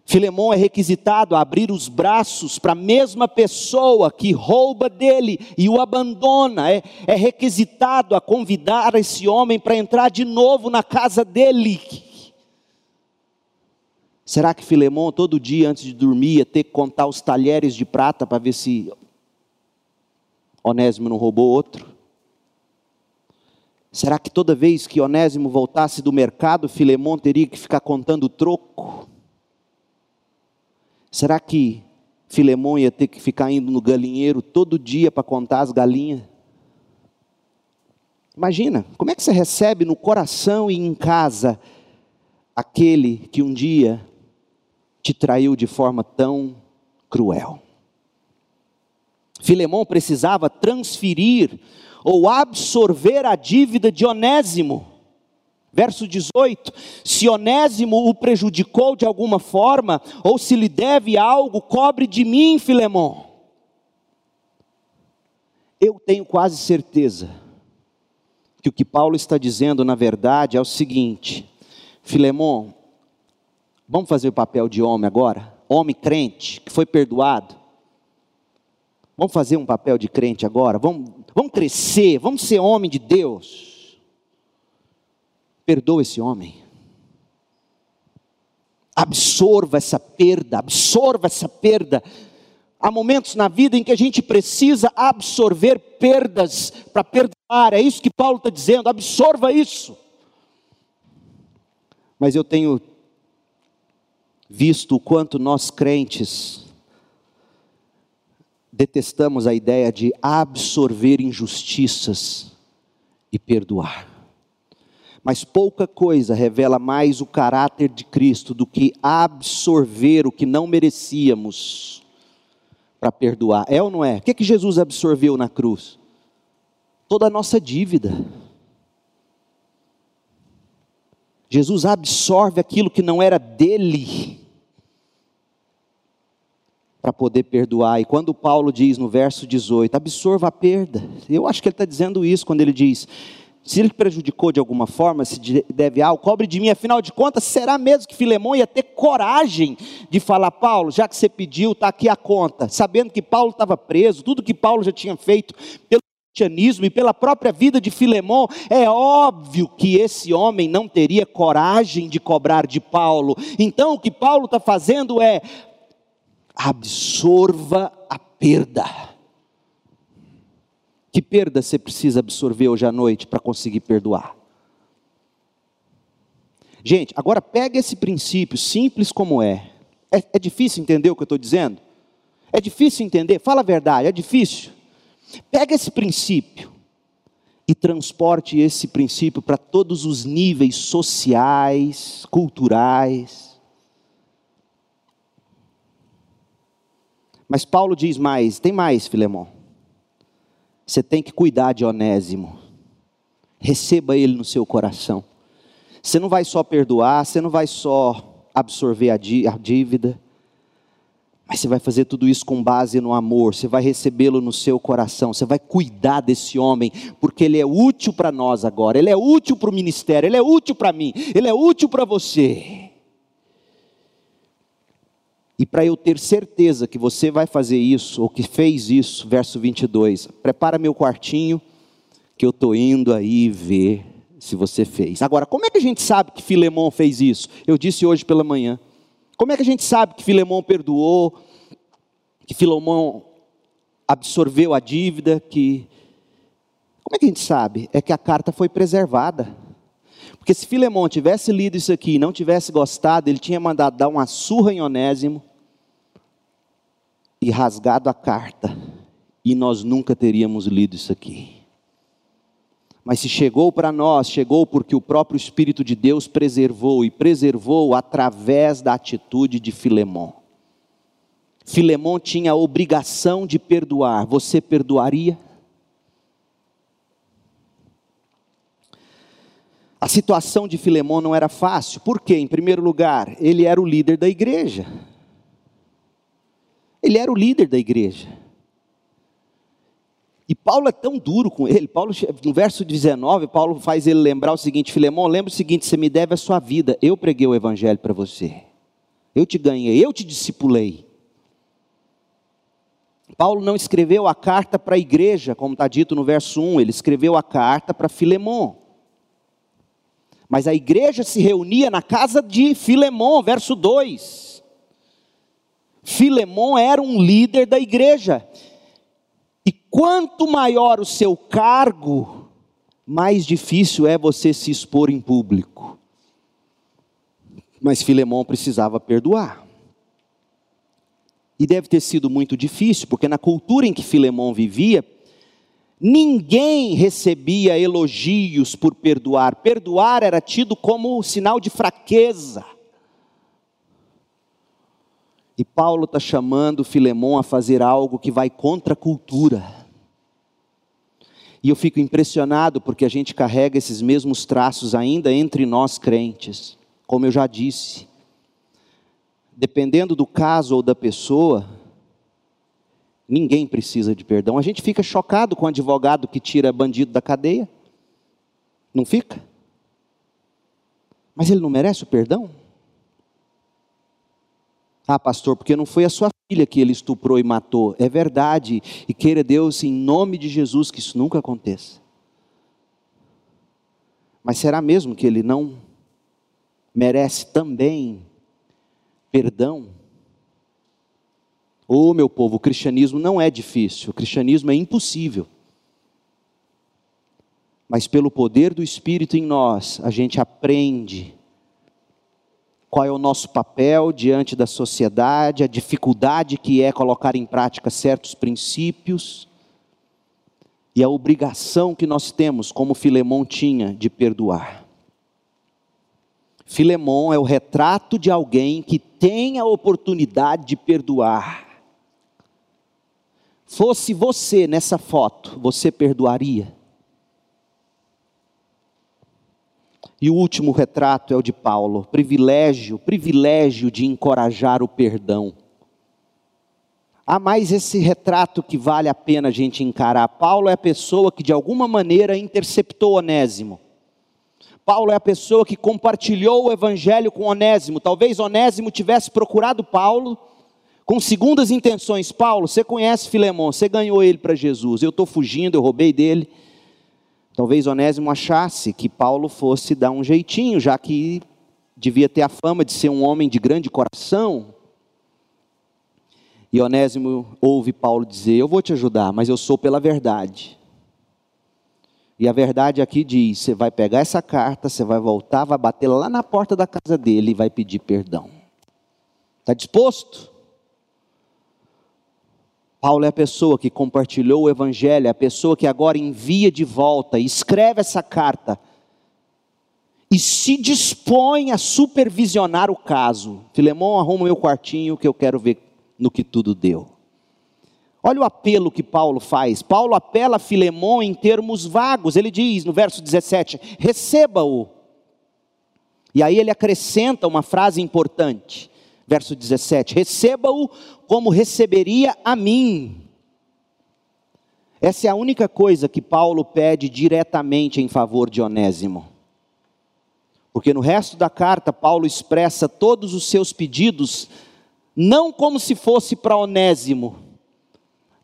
Filemão é requisitado a abrir os braços para a mesma pessoa que rouba dele e o abandona, é, é requisitado a convidar esse homem para entrar de novo na casa dele. Será que Filemão, todo dia antes de dormir, ia ter que contar os talheres de prata para ver se Onésimo não roubou outro? Será que toda vez que Onésimo voltasse do mercado, Filemão teria que ficar contando o troco? Será que Filemão ia ter que ficar indo no galinheiro todo dia para contar as galinhas? Imagina, como é que você recebe no coração e em casa aquele que um dia te traiu de forma tão cruel. Filemão precisava transferir ou absorver a dívida de Onésimo. Verso 18: Se Onésimo o prejudicou de alguma forma, ou se lhe deve algo, cobre de mim, Filemão. Eu tenho quase certeza que o que Paulo está dizendo, na verdade, é o seguinte: Filemão, Vamos fazer o papel de homem agora? Homem crente, que foi perdoado. Vamos fazer um papel de crente agora? Vamos, vamos crescer, vamos ser homem de Deus. Perdoa esse homem. Absorva essa perda, absorva essa perda. Há momentos na vida em que a gente precisa absorver perdas para perdoar, é isso que Paulo está dizendo, absorva isso. Mas eu tenho visto o quanto nós crentes detestamos a ideia de absorver injustiças e perdoar. Mas pouca coisa revela mais o caráter de Cristo do que absorver o que não merecíamos para perdoar. É ou não é? O que, que Jesus absorveu na cruz? Toda a nossa dívida. Jesus absorve aquilo que não era dele para poder perdoar. E quando Paulo diz no verso 18, absorva a perda, eu acho que ele está dizendo isso quando ele diz: se ele prejudicou de alguma forma, se deve algo, cobre de mim, afinal de contas, será mesmo que Filemão ia ter coragem de falar, Paulo, já que você pediu, está aqui a conta, sabendo que Paulo estava preso, tudo que Paulo já tinha feito pelo cristianismo e pela própria vida de Filemão, é óbvio que esse homem não teria coragem de cobrar de Paulo. Então o que Paulo está fazendo é absorva a perda. Que perda você precisa absorver hoje à noite para conseguir perdoar? Gente, agora pega esse princípio, simples como é. é. É, difícil entender o que eu estou dizendo? É difícil entender? Fala a verdade, é difícil. Pega esse princípio e transporte esse princípio para todos os níveis sociais, culturais, Mas Paulo diz mais: tem mais, Filemão. Você tem que cuidar de Onésimo. Receba ele no seu coração. Você não vai só perdoar, você não vai só absorver a dívida, mas você vai fazer tudo isso com base no amor, você vai recebê-lo no seu coração, você vai cuidar desse homem, porque ele é útil para nós agora, ele é útil para o ministério, ele é útil para mim, ele é útil para você. E para eu ter certeza que você vai fazer isso, ou que fez isso, verso 22, prepara meu quartinho, que eu estou indo aí ver se você fez. Agora, como é que a gente sabe que Filemão fez isso? Eu disse hoje pela manhã. Como é que a gente sabe que Filemão perdoou, que Filemão absorveu a dívida, que Como é que a gente sabe? É que a carta foi preservada. Porque se Filemão tivesse lido isso aqui e não tivesse gostado, ele tinha mandado dar uma surra em Onésimo e rasgado a carta. E nós nunca teríamos lido isso aqui. Mas se chegou para nós, chegou porque o próprio Espírito de Deus preservou e preservou através da atitude de Filemão. Filemão tinha a obrigação de perdoar. Você perdoaria? A situação de Filemão não era fácil, por quê? Em primeiro lugar, ele era o líder da igreja. Ele era o líder da igreja. E Paulo é tão duro com ele. Paulo, no verso 19, Paulo faz ele lembrar o seguinte: Filemão, lembra o seguinte: você me deve a sua vida. Eu preguei o evangelho para você. Eu te ganhei, eu te discipulei. Paulo não escreveu a carta para a igreja, como está dito no verso 1, ele escreveu a carta para Filemão. Mas a igreja se reunia na casa de Filemão, verso 2. Filemão era um líder da igreja. E quanto maior o seu cargo, mais difícil é você se expor em público. Mas Filemão precisava perdoar. E deve ter sido muito difícil, porque na cultura em que Filemão vivia, ninguém recebia elogios por perdoar. Perdoar era tido como sinal de fraqueza. E Paulo está chamando Filemão a fazer algo que vai contra a cultura. E eu fico impressionado porque a gente carrega esses mesmos traços ainda entre nós crentes. Como eu já disse, dependendo do caso ou da pessoa, ninguém precisa de perdão. A gente fica chocado com o advogado que tira bandido da cadeia. Não fica? Mas ele não merece o perdão? Ah, pastor, porque não foi a sua filha que ele estuprou e matou. É verdade. E queira Deus, em nome de Jesus, que isso nunca aconteça. Mas será mesmo que ele não merece também perdão? Ô oh, meu povo, o cristianismo não é difícil, o cristianismo é impossível. Mas pelo poder do Espírito em nós, a gente aprende qual é o nosso papel diante da sociedade, a dificuldade que é colocar em prática certos princípios e a obrigação que nós temos, como Filemão tinha, de perdoar. Filemão é o retrato de alguém que tem a oportunidade de perdoar. Fosse você nessa foto, você perdoaria? E o último retrato é o de Paulo, privilégio, privilégio de encorajar o perdão. Há mais esse retrato que vale a pena a gente encarar. Paulo é a pessoa que de alguma maneira interceptou Onésimo. Paulo é a pessoa que compartilhou o evangelho com Onésimo. Talvez Onésimo tivesse procurado Paulo com segundas intenções. Paulo, você conhece Filemão, você ganhou ele para Jesus. Eu estou fugindo, eu roubei dele. Talvez Onésimo achasse que Paulo fosse dar um jeitinho, já que devia ter a fama de ser um homem de grande coração. E Onésimo ouve Paulo dizer: Eu vou te ajudar, mas eu sou pela verdade. E a verdade aqui diz: você vai pegar essa carta, você vai voltar, vai bater lá na porta da casa dele e vai pedir perdão. Está disposto? Paulo é a pessoa que compartilhou o Evangelho, é a pessoa que agora envia de volta, escreve essa carta e se dispõe a supervisionar o caso. Filemão, arruma meu quartinho que eu quero ver no que tudo deu. Olha o apelo que Paulo faz. Paulo apela a Filemão em termos vagos. Ele diz no verso 17: receba-o. E aí ele acrescenta uma frase importante verso 17: Receba-o como receberia a mim. Essa é a única coisa que Paulo pede diretamente em favor de Onésimo. Porque no resto da carta, Paulo expressa todos os seus pedidos, não como se fosse para Onésimo,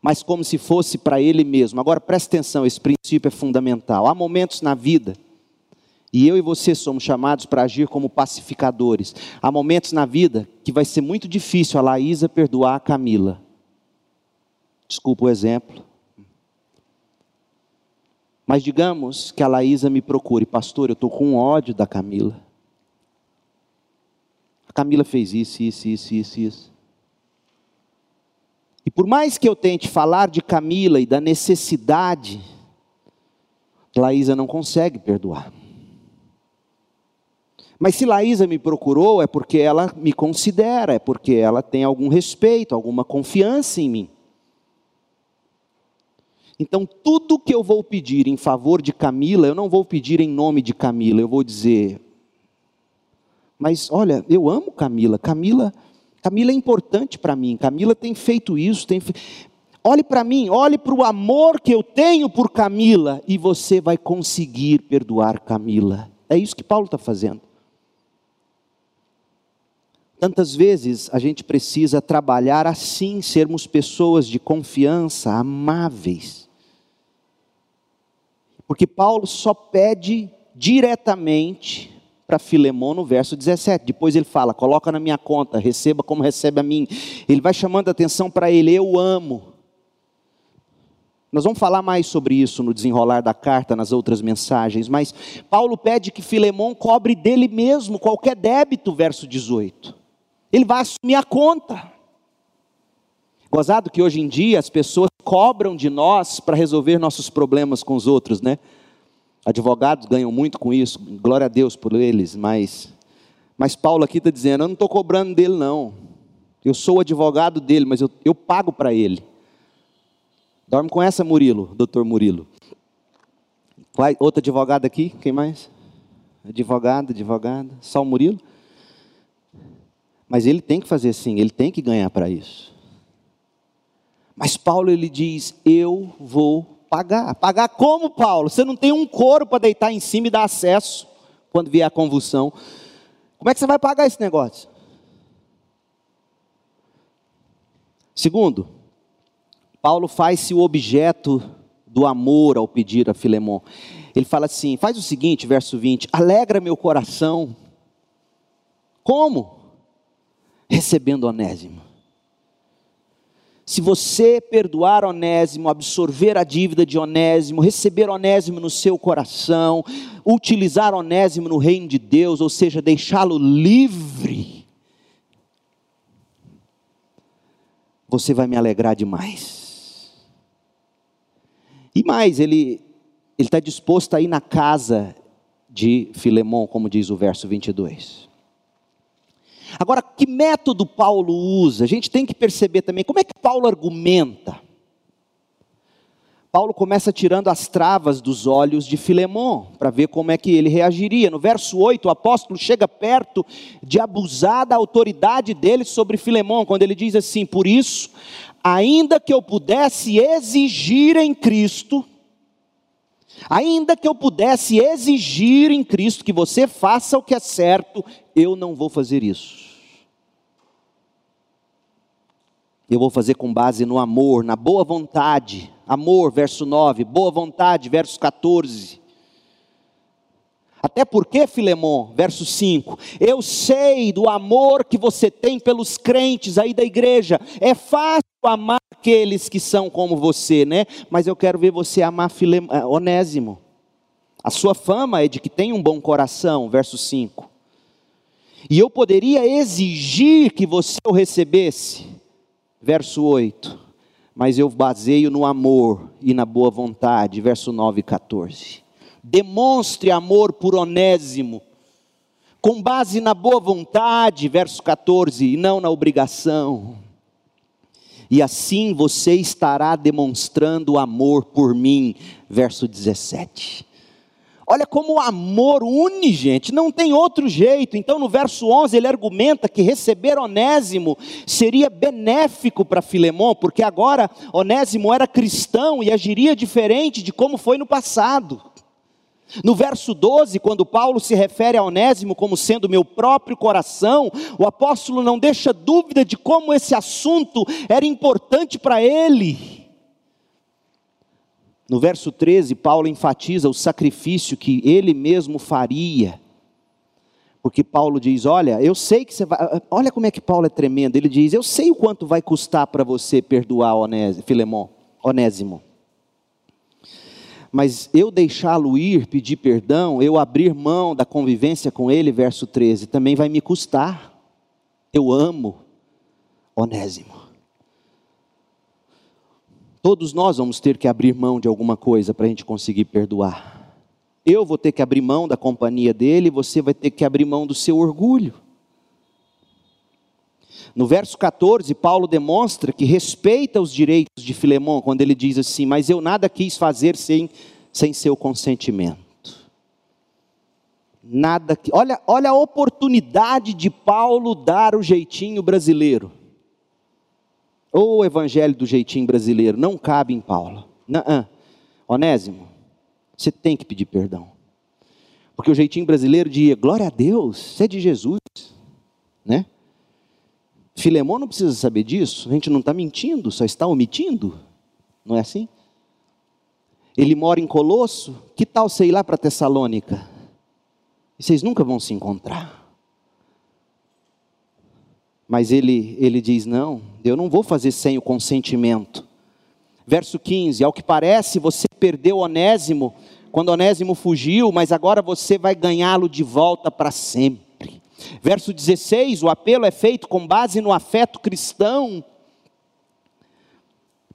mas como se fosse para ele mesmo. Agora preste atenção, esse princípio é fundamental. Há momentos na vida e eu e você somos chamados para agir como pacificadores. Há momentos na vida que vai ser muito difícil a Laísa perdoar a Camila. Desculpa o exemplo. Mas digamos que a Laísa me procure, pastor, eu estou com ódio da Camila. A Camila fez isso, isso, isso, isso, isso. E por mais que eu tente falar de Camila e da necessidade, Laísa não consegue perdoar. Mas se Laísa me procurou, é porque ela me considera, é porque ela tem algum respeito, alguma confiança em mim. Então, tudo que eu vou pedir em favor de Camila, eu não vou pedir em nome de Camila, eu vou dizer: Mas olha, eu amo Camila, Camila, Camila é importante para mim, Camila tem feito isso, tem fe... Olhe para mim, olhe para o amor que eu tenho por Camila, e você vai conseguir perdoar Camila. É isso que Paulo está fazendo. Tantas vezes a gente precisa trabalhar assim, sermos pessoas de confiança, amáveis. Porque Paulo só pede diretamente para Filemão no verso 17. Depois ele fala: coloca na minha conta, receba como recebe a mim. Ele vai chamando a atenção para ele: eu amo. Nós vamos falar mais sobre isso no desenrolar da carta, nas outras mensagens, mas Paulo pede que Filemão cobre dele mesmo qualquer débito, verso 18. Ele vai assumir a conta. Gozado que hoje em dia as pessoas cobram de nós para resolver nossos problemas com os outros, né? Advogados ganham muito com isso, glória a Deus por eles, mas, mas Paulo aqui está dizendo: eu não estou cobrando dele, não. Eu sou o advogado dele, mas eu, eu pago para ele. Dorme com essa, Murilo, doutor Murilo. Vai, outro advogado aqui, quem mais? Advogado, advogada, só o Murilo? Mas ele tem que fazer assim, ele tem que ganhar para isso. Mas Paulo ele diz: Eu vou pagar. Pagar como, Paulo? Você não tem um couro para deitar em cima e dar acesso quando vier a convulsão. Como é que você vai pagar esse negócio? Segundo, Paulo faz-se o objeto do amor ao pedir a Filemão. Ele fala assim: faz o seguinte, verso 20: alegra meu coração. Como? Recebendo Onésimo. Se você perdoar Onésimo, absorver a dívida de Onésimo, receber Onésimo no seu coração, utilizar Onésimo no reino de Deus, ou seja, deixá-lo livre, você vai me alegrar demais. E mais, ele está disposto a ir na casa de Filemão, como diz o verso 22. Agora, que método Paulo usa? A gente tem que perceber também como é que Paulo argumenta. Paulo começa tirando as travas dos olhos de Filemão, para ver como é que ele reagiria. No verso 8, o apóstolo chega perto de abusar da autoridade dele sobre Filemão, quando ele diz assim: Por isso, ainda que eu pudesse exigir em Cristo, ainda que eu pudesse exigir em Cristo que você faça o que é certo, eu não vou fazer isso. Eu vou fazer com base no amor, na boa vontade. Amor, verso 9, boa vontade, verso 14. Até porque, Filemon, verso 5, eu sei do amor que você tem pelos crentes aí da igreja. É fácil amar aqueles que são como você, né? Mas eu quero ver você amar Filem... Eh, Onésimo. A sua fama é de que tem um bom coração, verso 5. E eu poderia exigir que você o recebesse, verso 8. Mas eu baseio no amor e na boa vontade, verso 9 e 14. Demonstre amor por Onésimo, com base na boa vontade, verso 14, e não na obrigação. E assim você estará demonstrando amor por mim, verso 17. Olha como o amor une, gente, não tem outro jeito. Então, no verso 11, ele argumenta que receber Onésimo seria benéfico para Filemão, porque agora Onésimo era cristão e agiria diferente de como foi no passado. No verso 12, quando Paulo se refere a Onésimo como sendo meu próprio coração, o apóstolo não deixa dúvida de como esse assunto era importante para ele. No verso 13, Paulo enfatiza o sacrifício que ele mesmo faria. Porque Paulo diz: Olha, eu sei que você vai. Olha como é que Paulo é tremendo. Ele diz: Eu sei o quanto vai custar para você perdoar Filemão, Onésimo. Mas eu deixá-lo ir, pedir perdão, eu abrir mão da convivência com ele, verso 13, também vai me custar. Eu amo Onésimo. Todos nós vamos ter que abrir mão de alguma coisa para a gente conseguir perdoar. Eu vou ter que abrir mão da companhia dele, você vai ter que abrir mão do seu orgulho. No verso 14, Paulo demonstra que respeita os direitos de Filemão, quando ele diz assim: Mas eu nada quis fazer sem, sem seu consentimento. Nada que. Olha, olha a oportunidade de Paulo dar o jeitinho brasileiro. Ou o evangelho do jeitinho brasileiro. Não cabe em Paulo. Não. Onésimo, você tem que pedir perdão. Porque o jeitinho brasileiro de glória a Deus, você é de Jesus, né? Filemão não precisa saber disso, a gente não está mentindo, só está omitindo, não é assim? Ele mora em Colosso, que tal ir lá para Tessalônica? E vocês nunca vão se encontrar. Mas ele, ele diz: Não, eu não vou fazer sem o consentimento. Verso 15: Ao que parece, você perdeu Onésimo quando Onésimo fugiu, mas agora você vai ganhá-lo de volta para sempre. Verso 16: o apelo é feito com base no afeto cristão.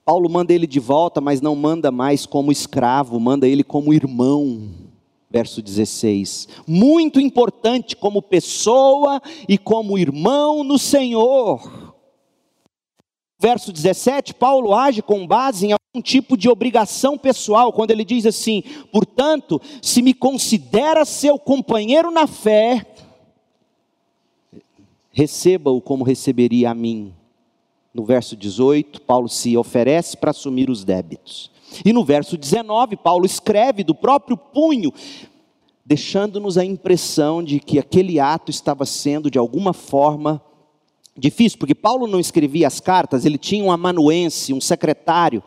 Paulo manda ele de volta, mas não manda mais como escravo, manda ele como irmão. Verso 16: muito importante como pessoa e como irmão no Senhor. Verso 17, Paulo age com base em algum tipo de obrigação pessoal, quando ele diz assim: portanto, se me considera seu companheiro na fé, receba-o como receberia a mim. No verso 18, Paulo se oferece para assumir os débitos. E no verso 19, Paulo escreve do próprio punho, deixando-nos a impressão de que aquele ato estava sendo de alguma forma difícil, porque Paulo não escrevia as cartas, ele tinha um amanuense, um secretário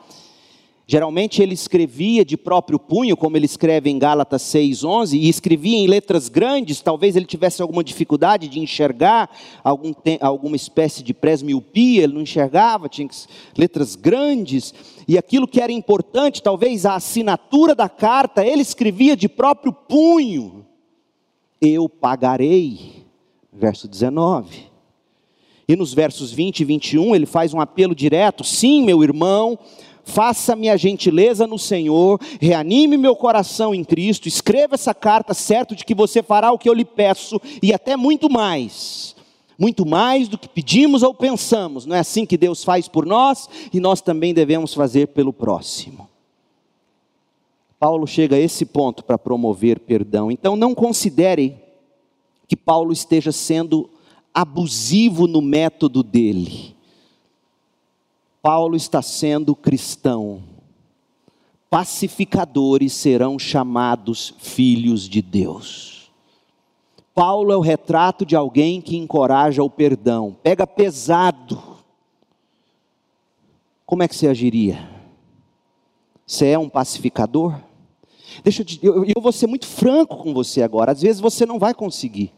Geralmente ele escrevia de próprio punho, como ele escreve em Gálatas 6:11, e escrevia em letras grandes, talvez ele tivesse alguma dificuldade de enxergar, algum, alguma espécie de presmiopia, ele não enxergava, tinha letras grandes, e aquilo que era importante, talvez a assinatura da carta, ele escrevia de próprio punho. Eu pagarei, verso 19. E nos versos 20 e 21 ele faz um apelo direto: sim, meu irmão, faça-me a gentileza no Senhor, reanime meu coração em Cristo, escreva essa carta, certo de que você fará o que eu lhe peço e até muito mais. Muito mais do que pedimos ou pensamos, não é assim que Deus faz por nós e nós também devemos fazer pelo próximo. Paulo chega a esse ponto para promover perdão, então não considere que Paulo esteja sendo abusivo no método dele Paulo está sendo cristão. Pacificadores serão chamados filhos de Deus. Paulo é o retrato de alguém que encoraja o perdão, pega pesado. Como é que você agiria? Você é um pacificador? Deixa eu, te, eu, eu vou ser muito franco com você agora. Às vezes você não vai conseguir.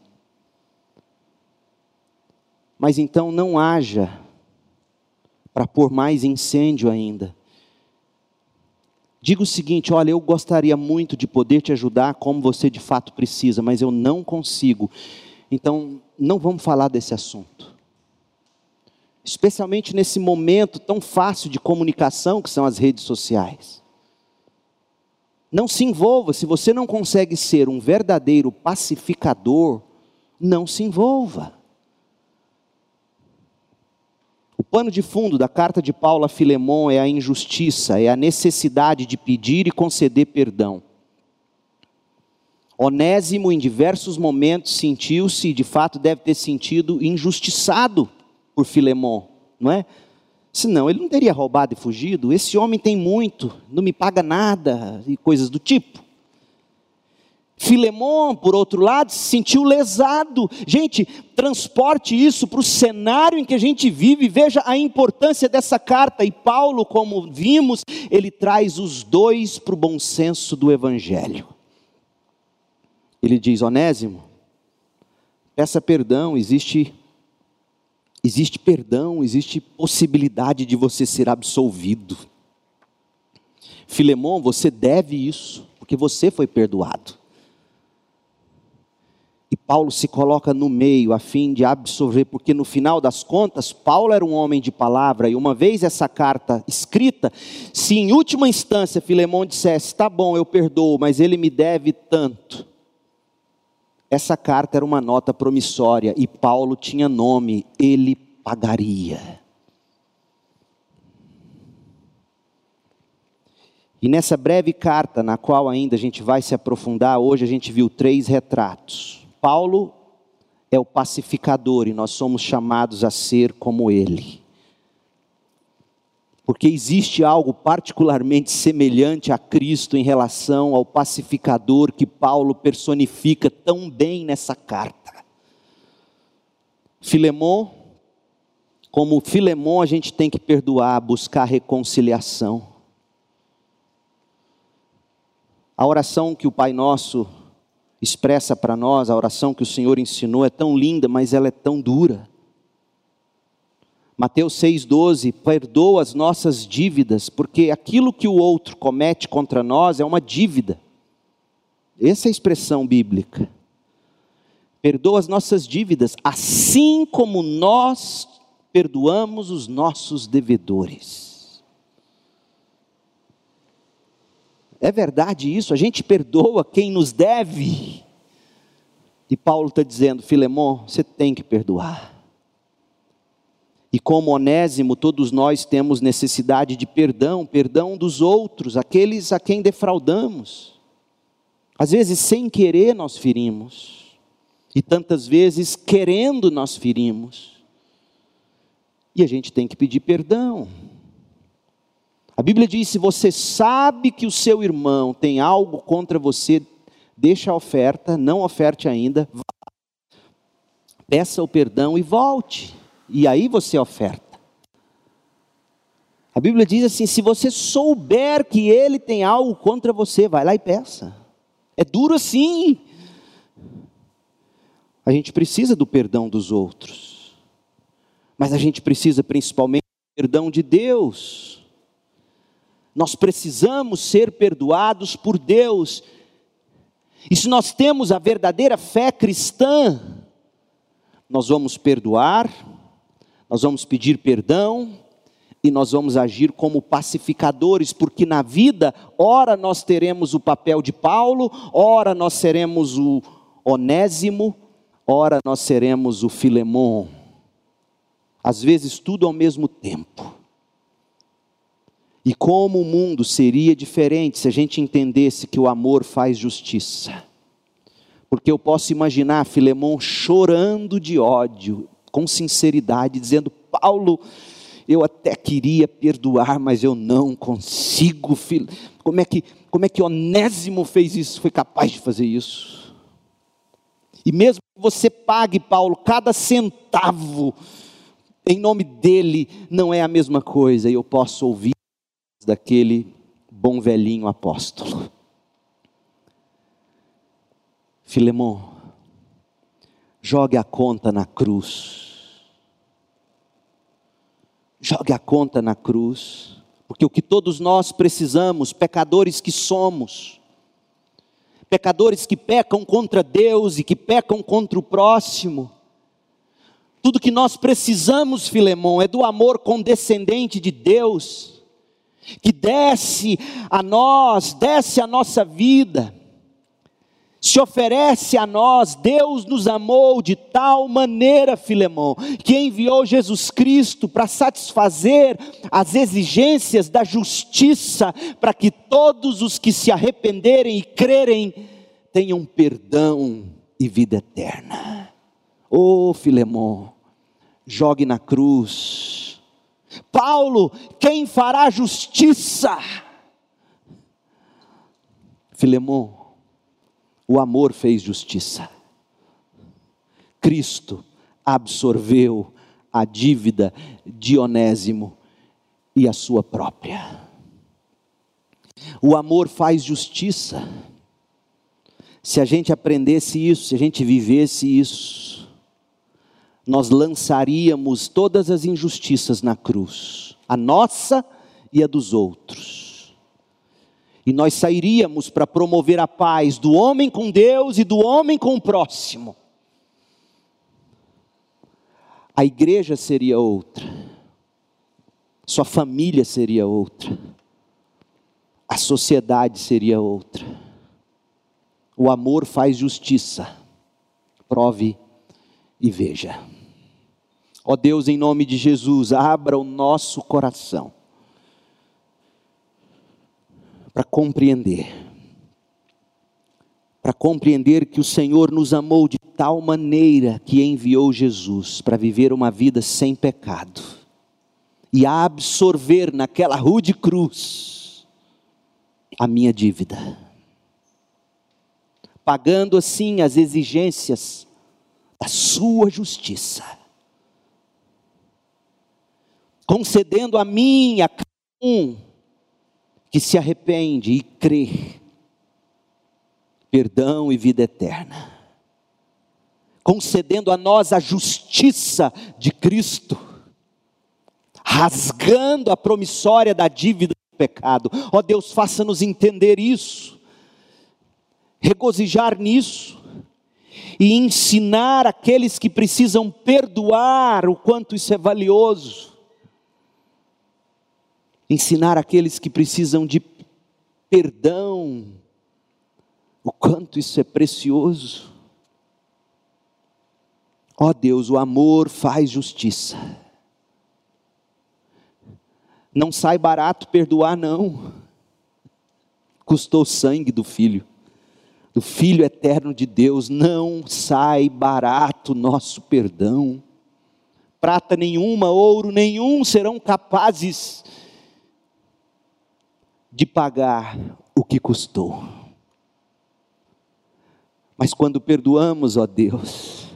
Mas então não haja para pôr mais incêndio ainda. Diga o seguinte: olha, eu gostaria muito de poder te ajudar como você de fato precisa, mas eu não consigo. Então, não vamos falar desse assunto. Especialmente nesse momento tão fácil de comunicação que são as redes sociais. Não se envolva, se você não consegue ser um verdadeiro pacificador, não se envolva. Pano de fundo da carta de Paulo a Filemon é a injustiça, é a necessidade de pedir e conceder perdão. Onésimo, em diversos momentos, sentiu-se, de fato deve ter sentido, injustiçado por Filemon, não é? Senão ele não teria roubado e fugido. Esse homem tem muito, não me paga nada, e coisas do tipo. Filemon, por outro lado, se sentiu lesado. Gente, transporte isso para o cenário em que a gente vive, veja a importância dessa carta. E Paulo, como vimos, ele traz os dois para o bom senso do Evangelho. Ele diz: Onésimo, peça perdão, existe, existe perdão, existe possibilidade de você ser absolvido. Filemão, você deve isso, porque você foi perdoado. E Paulo se coloca no meio a fim de absorver, porque no final das contas, Paulo era um homem de palavra, e uma vez essa carta escrita, se em última instância Filemão dissesse: tá bom, eu perdoo, mas ele me deve tanto. Essa carta era uma nota promissória e Paulo tinha nome, ele pagaria. E nessa breve carta, na qual ainda a gente vai se aprofundar, hoje a gente viu três retratos. Paulo é o pacificador e nós somos chamados a ser como ele. Porque existe algo particularmente semelhante a Cristo em relação ao pacificador que Paulo personifica tão bem nessa carta. Filemon, como Filemon, a gente tem que perdoar, buscar reconciliação. A oração que o Pai Nosso expressa para nós, a oração que o Senhor ensinou é tão linda, mas ela é tão dura. Mateus 6,12, perdoa as nossas dívidas, porque aquilo que o outro comete contra nós é uma dívida. Essa é a expressão bíblica. Perdoa as nossas dívidas, assim como nós perdoamos os nossos devedores. É verdade isso, a gente perdoa quem nos deve. E Paulo está dizendo, Filemão, você tem que perdoar. E como Onésimo, todos nós temos necessidade de perdão, perdão dos outros, aqueles a quem defraudamos. Às vezes, sem querer, nós ferimos, e tantas vezes, querendo, nós ferimos. E a gente tem que pedir perdão. A Bíblia diz: se você sabe que o seu irmão tem algo contra você, deixa a oferta, não oferte ainda, peça o perdão e volte. E aí você oferta. A Bíblia diz assim: se você souber que ele tem algo contra você, vai lá e peça. É duro assim. A gente precisa do perdão dos outros, mas a gente precisa principalmente do perdão de Deus. Nós precisamos ser perdoados por Deus. E se nós temos a verdadeira fé cristã, nós vamos perdoar, nós vamos pedir perdão e nós vamos agir como pacificadores, porque na vida, ora nós teremos o papel de Paulo, ora nós seremos o Onésimo, ora nós seremos o Filemon. Às vezes tudo ao mesmo tempo. E como o mundo seria diferente se a gente entendesse que o amor faz justiça. Porque eu posso imaginar Filemão chorando de ódio, com sinceridade, dizendo: Paulo, eu até queria perdoar, mas eu não consigo. Como é que, como é que Onésimo fez isso? Foi capaz de fazer isso? E mesmo que você pague, Paulo, cada centavo em nome dele, não é a mesma coisa. E eu posso ouvir daquele bom velhinho apóstolo. Filemão, jogue a conta na cruz. Jogue a conta na cruz, porque o que todos nós precisamos, pecadores que somos, pecadores que pecam contra Deus e que pecam contra o próximo, tudo que nós precisamos, Filemão, é do amor condescendente de Deus que desce a nós, desce a nossa vida, se oferece a nós, Deus nos amou de tal maneira, Filemão, que enviou Jesus Cristo para satisfazer as exigências da justiça, para que todos os que se arrependerem e crerem tenham perdão e vida eterna. Oh, Filemão, jogue na cruz Paulo, quem fará justiça? Filemão, o amor fez justiça. Cristo absorveu a dívida de Onésimo e a sua própria. O amor faz justiça. Se a gente aprendesse isso, se a gente vivesse isso, nós lançaríamos todas as injustiças na cruz, a nossa e a dos outros. E nós sairíamos para promover a paz do homem com Deus e do homem com o próximo. A igreja seria outra, sua família seria outra, a sociedade seria outra. O amor faz justiça, prove e veja. Ó Deus, em nome de Jesus, abra o nosso coração para compreender, para compreender que o Senhor nos amou de tal maneira que enviou Jesus para viver uma vida sem pecado e absorver naquela rude cruz a minha dívida, pagando assim as exigências da Sua justiça, concedendo a mim a cada um que se arrepende e crê, perdão e vida eterna, concedendo a nós a justiça de Cristo, rasgando a promissória da dívida do pecado. Ó oh Deus, faça-nos entender isso, regozijar nisso e ensinar aqueles que precisam perdoar o quanto isso é valioso ensinar aqueles que precisam de perdão, o quanto isso é precioso. Ó oh Deus, o amor faz justiça. Não sai barato perdoar, não. Custou o sangue do Filho, do Filho eterno de Deus. Não sai barato nosso perdão. Prata nenhuma, ouro nenhum serão capazes de pagar o que custou. Mas quando perdoamos, ó Deus,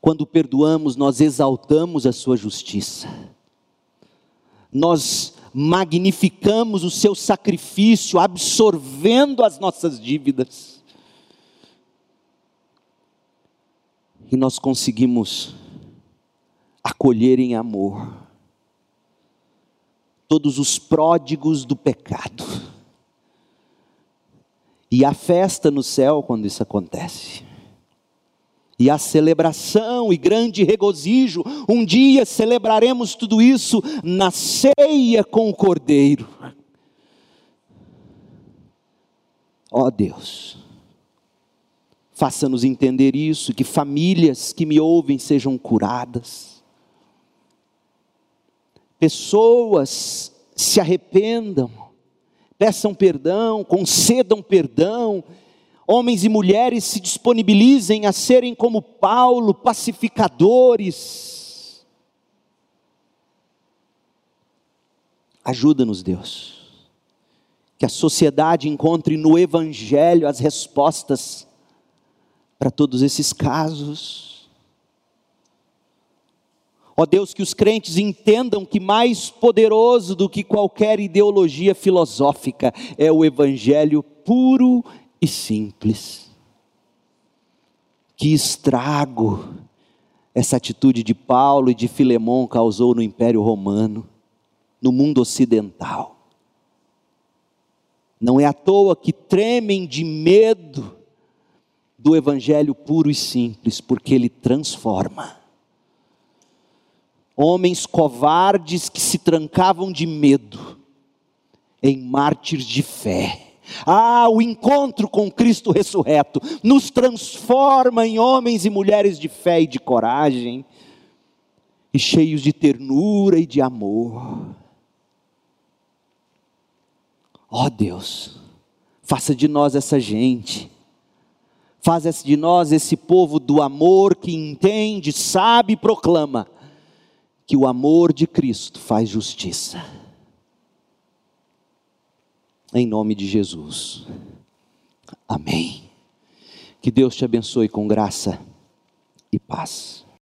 quando perdoamos, nós exaltamos a Sua justiça, nós magnificamos o Seu sacrifício, absorvendo as nossas dívidas, e nós conseguimos acolher em amor todos os pródigos do pecado. E a festa no céu quando isso acontece. E a celebração e grande regozijo, um dia celebraremos tudo isso na ceia com o Cordeiro. Ó oh Deus, faça-nos entender isso, que famílias que me ouvem sejam curadas pessoas se arrependam, peçam perdão, concedam perdão, homens e mulheres se disponibilizem a serem como Paulo, pacificadores. Ajuda-nos, Deus, que a sociedade encontre no Evangelho as respostas para todos esses casos Ó Deus, que os crentes entendam que mais poderoso do que qualquer ideologia filosófica é o Evangelho puro e simples. Que estrago essa atitude de Paulo e de Filemão causou no Império Romano, no mundo ocidental. Não é à toa que tremem de medo do Evangelho puro e simples, porque ele transforma homens covardes que se trancavam de medo em mártires de fé. Ah, o encontro com Cristo ressurreto nos transforma em homens e mulheres de fé e de coragem, e cheios de ternura e de amor. Ó oh Deus, faça de nós essa gente, faça de nós esse povo do amor que entende, sabe e proclama que o amor de Cristo faz justiça. Em nome de Jesus. Amém. Que Deus te abençoe com graça e paz.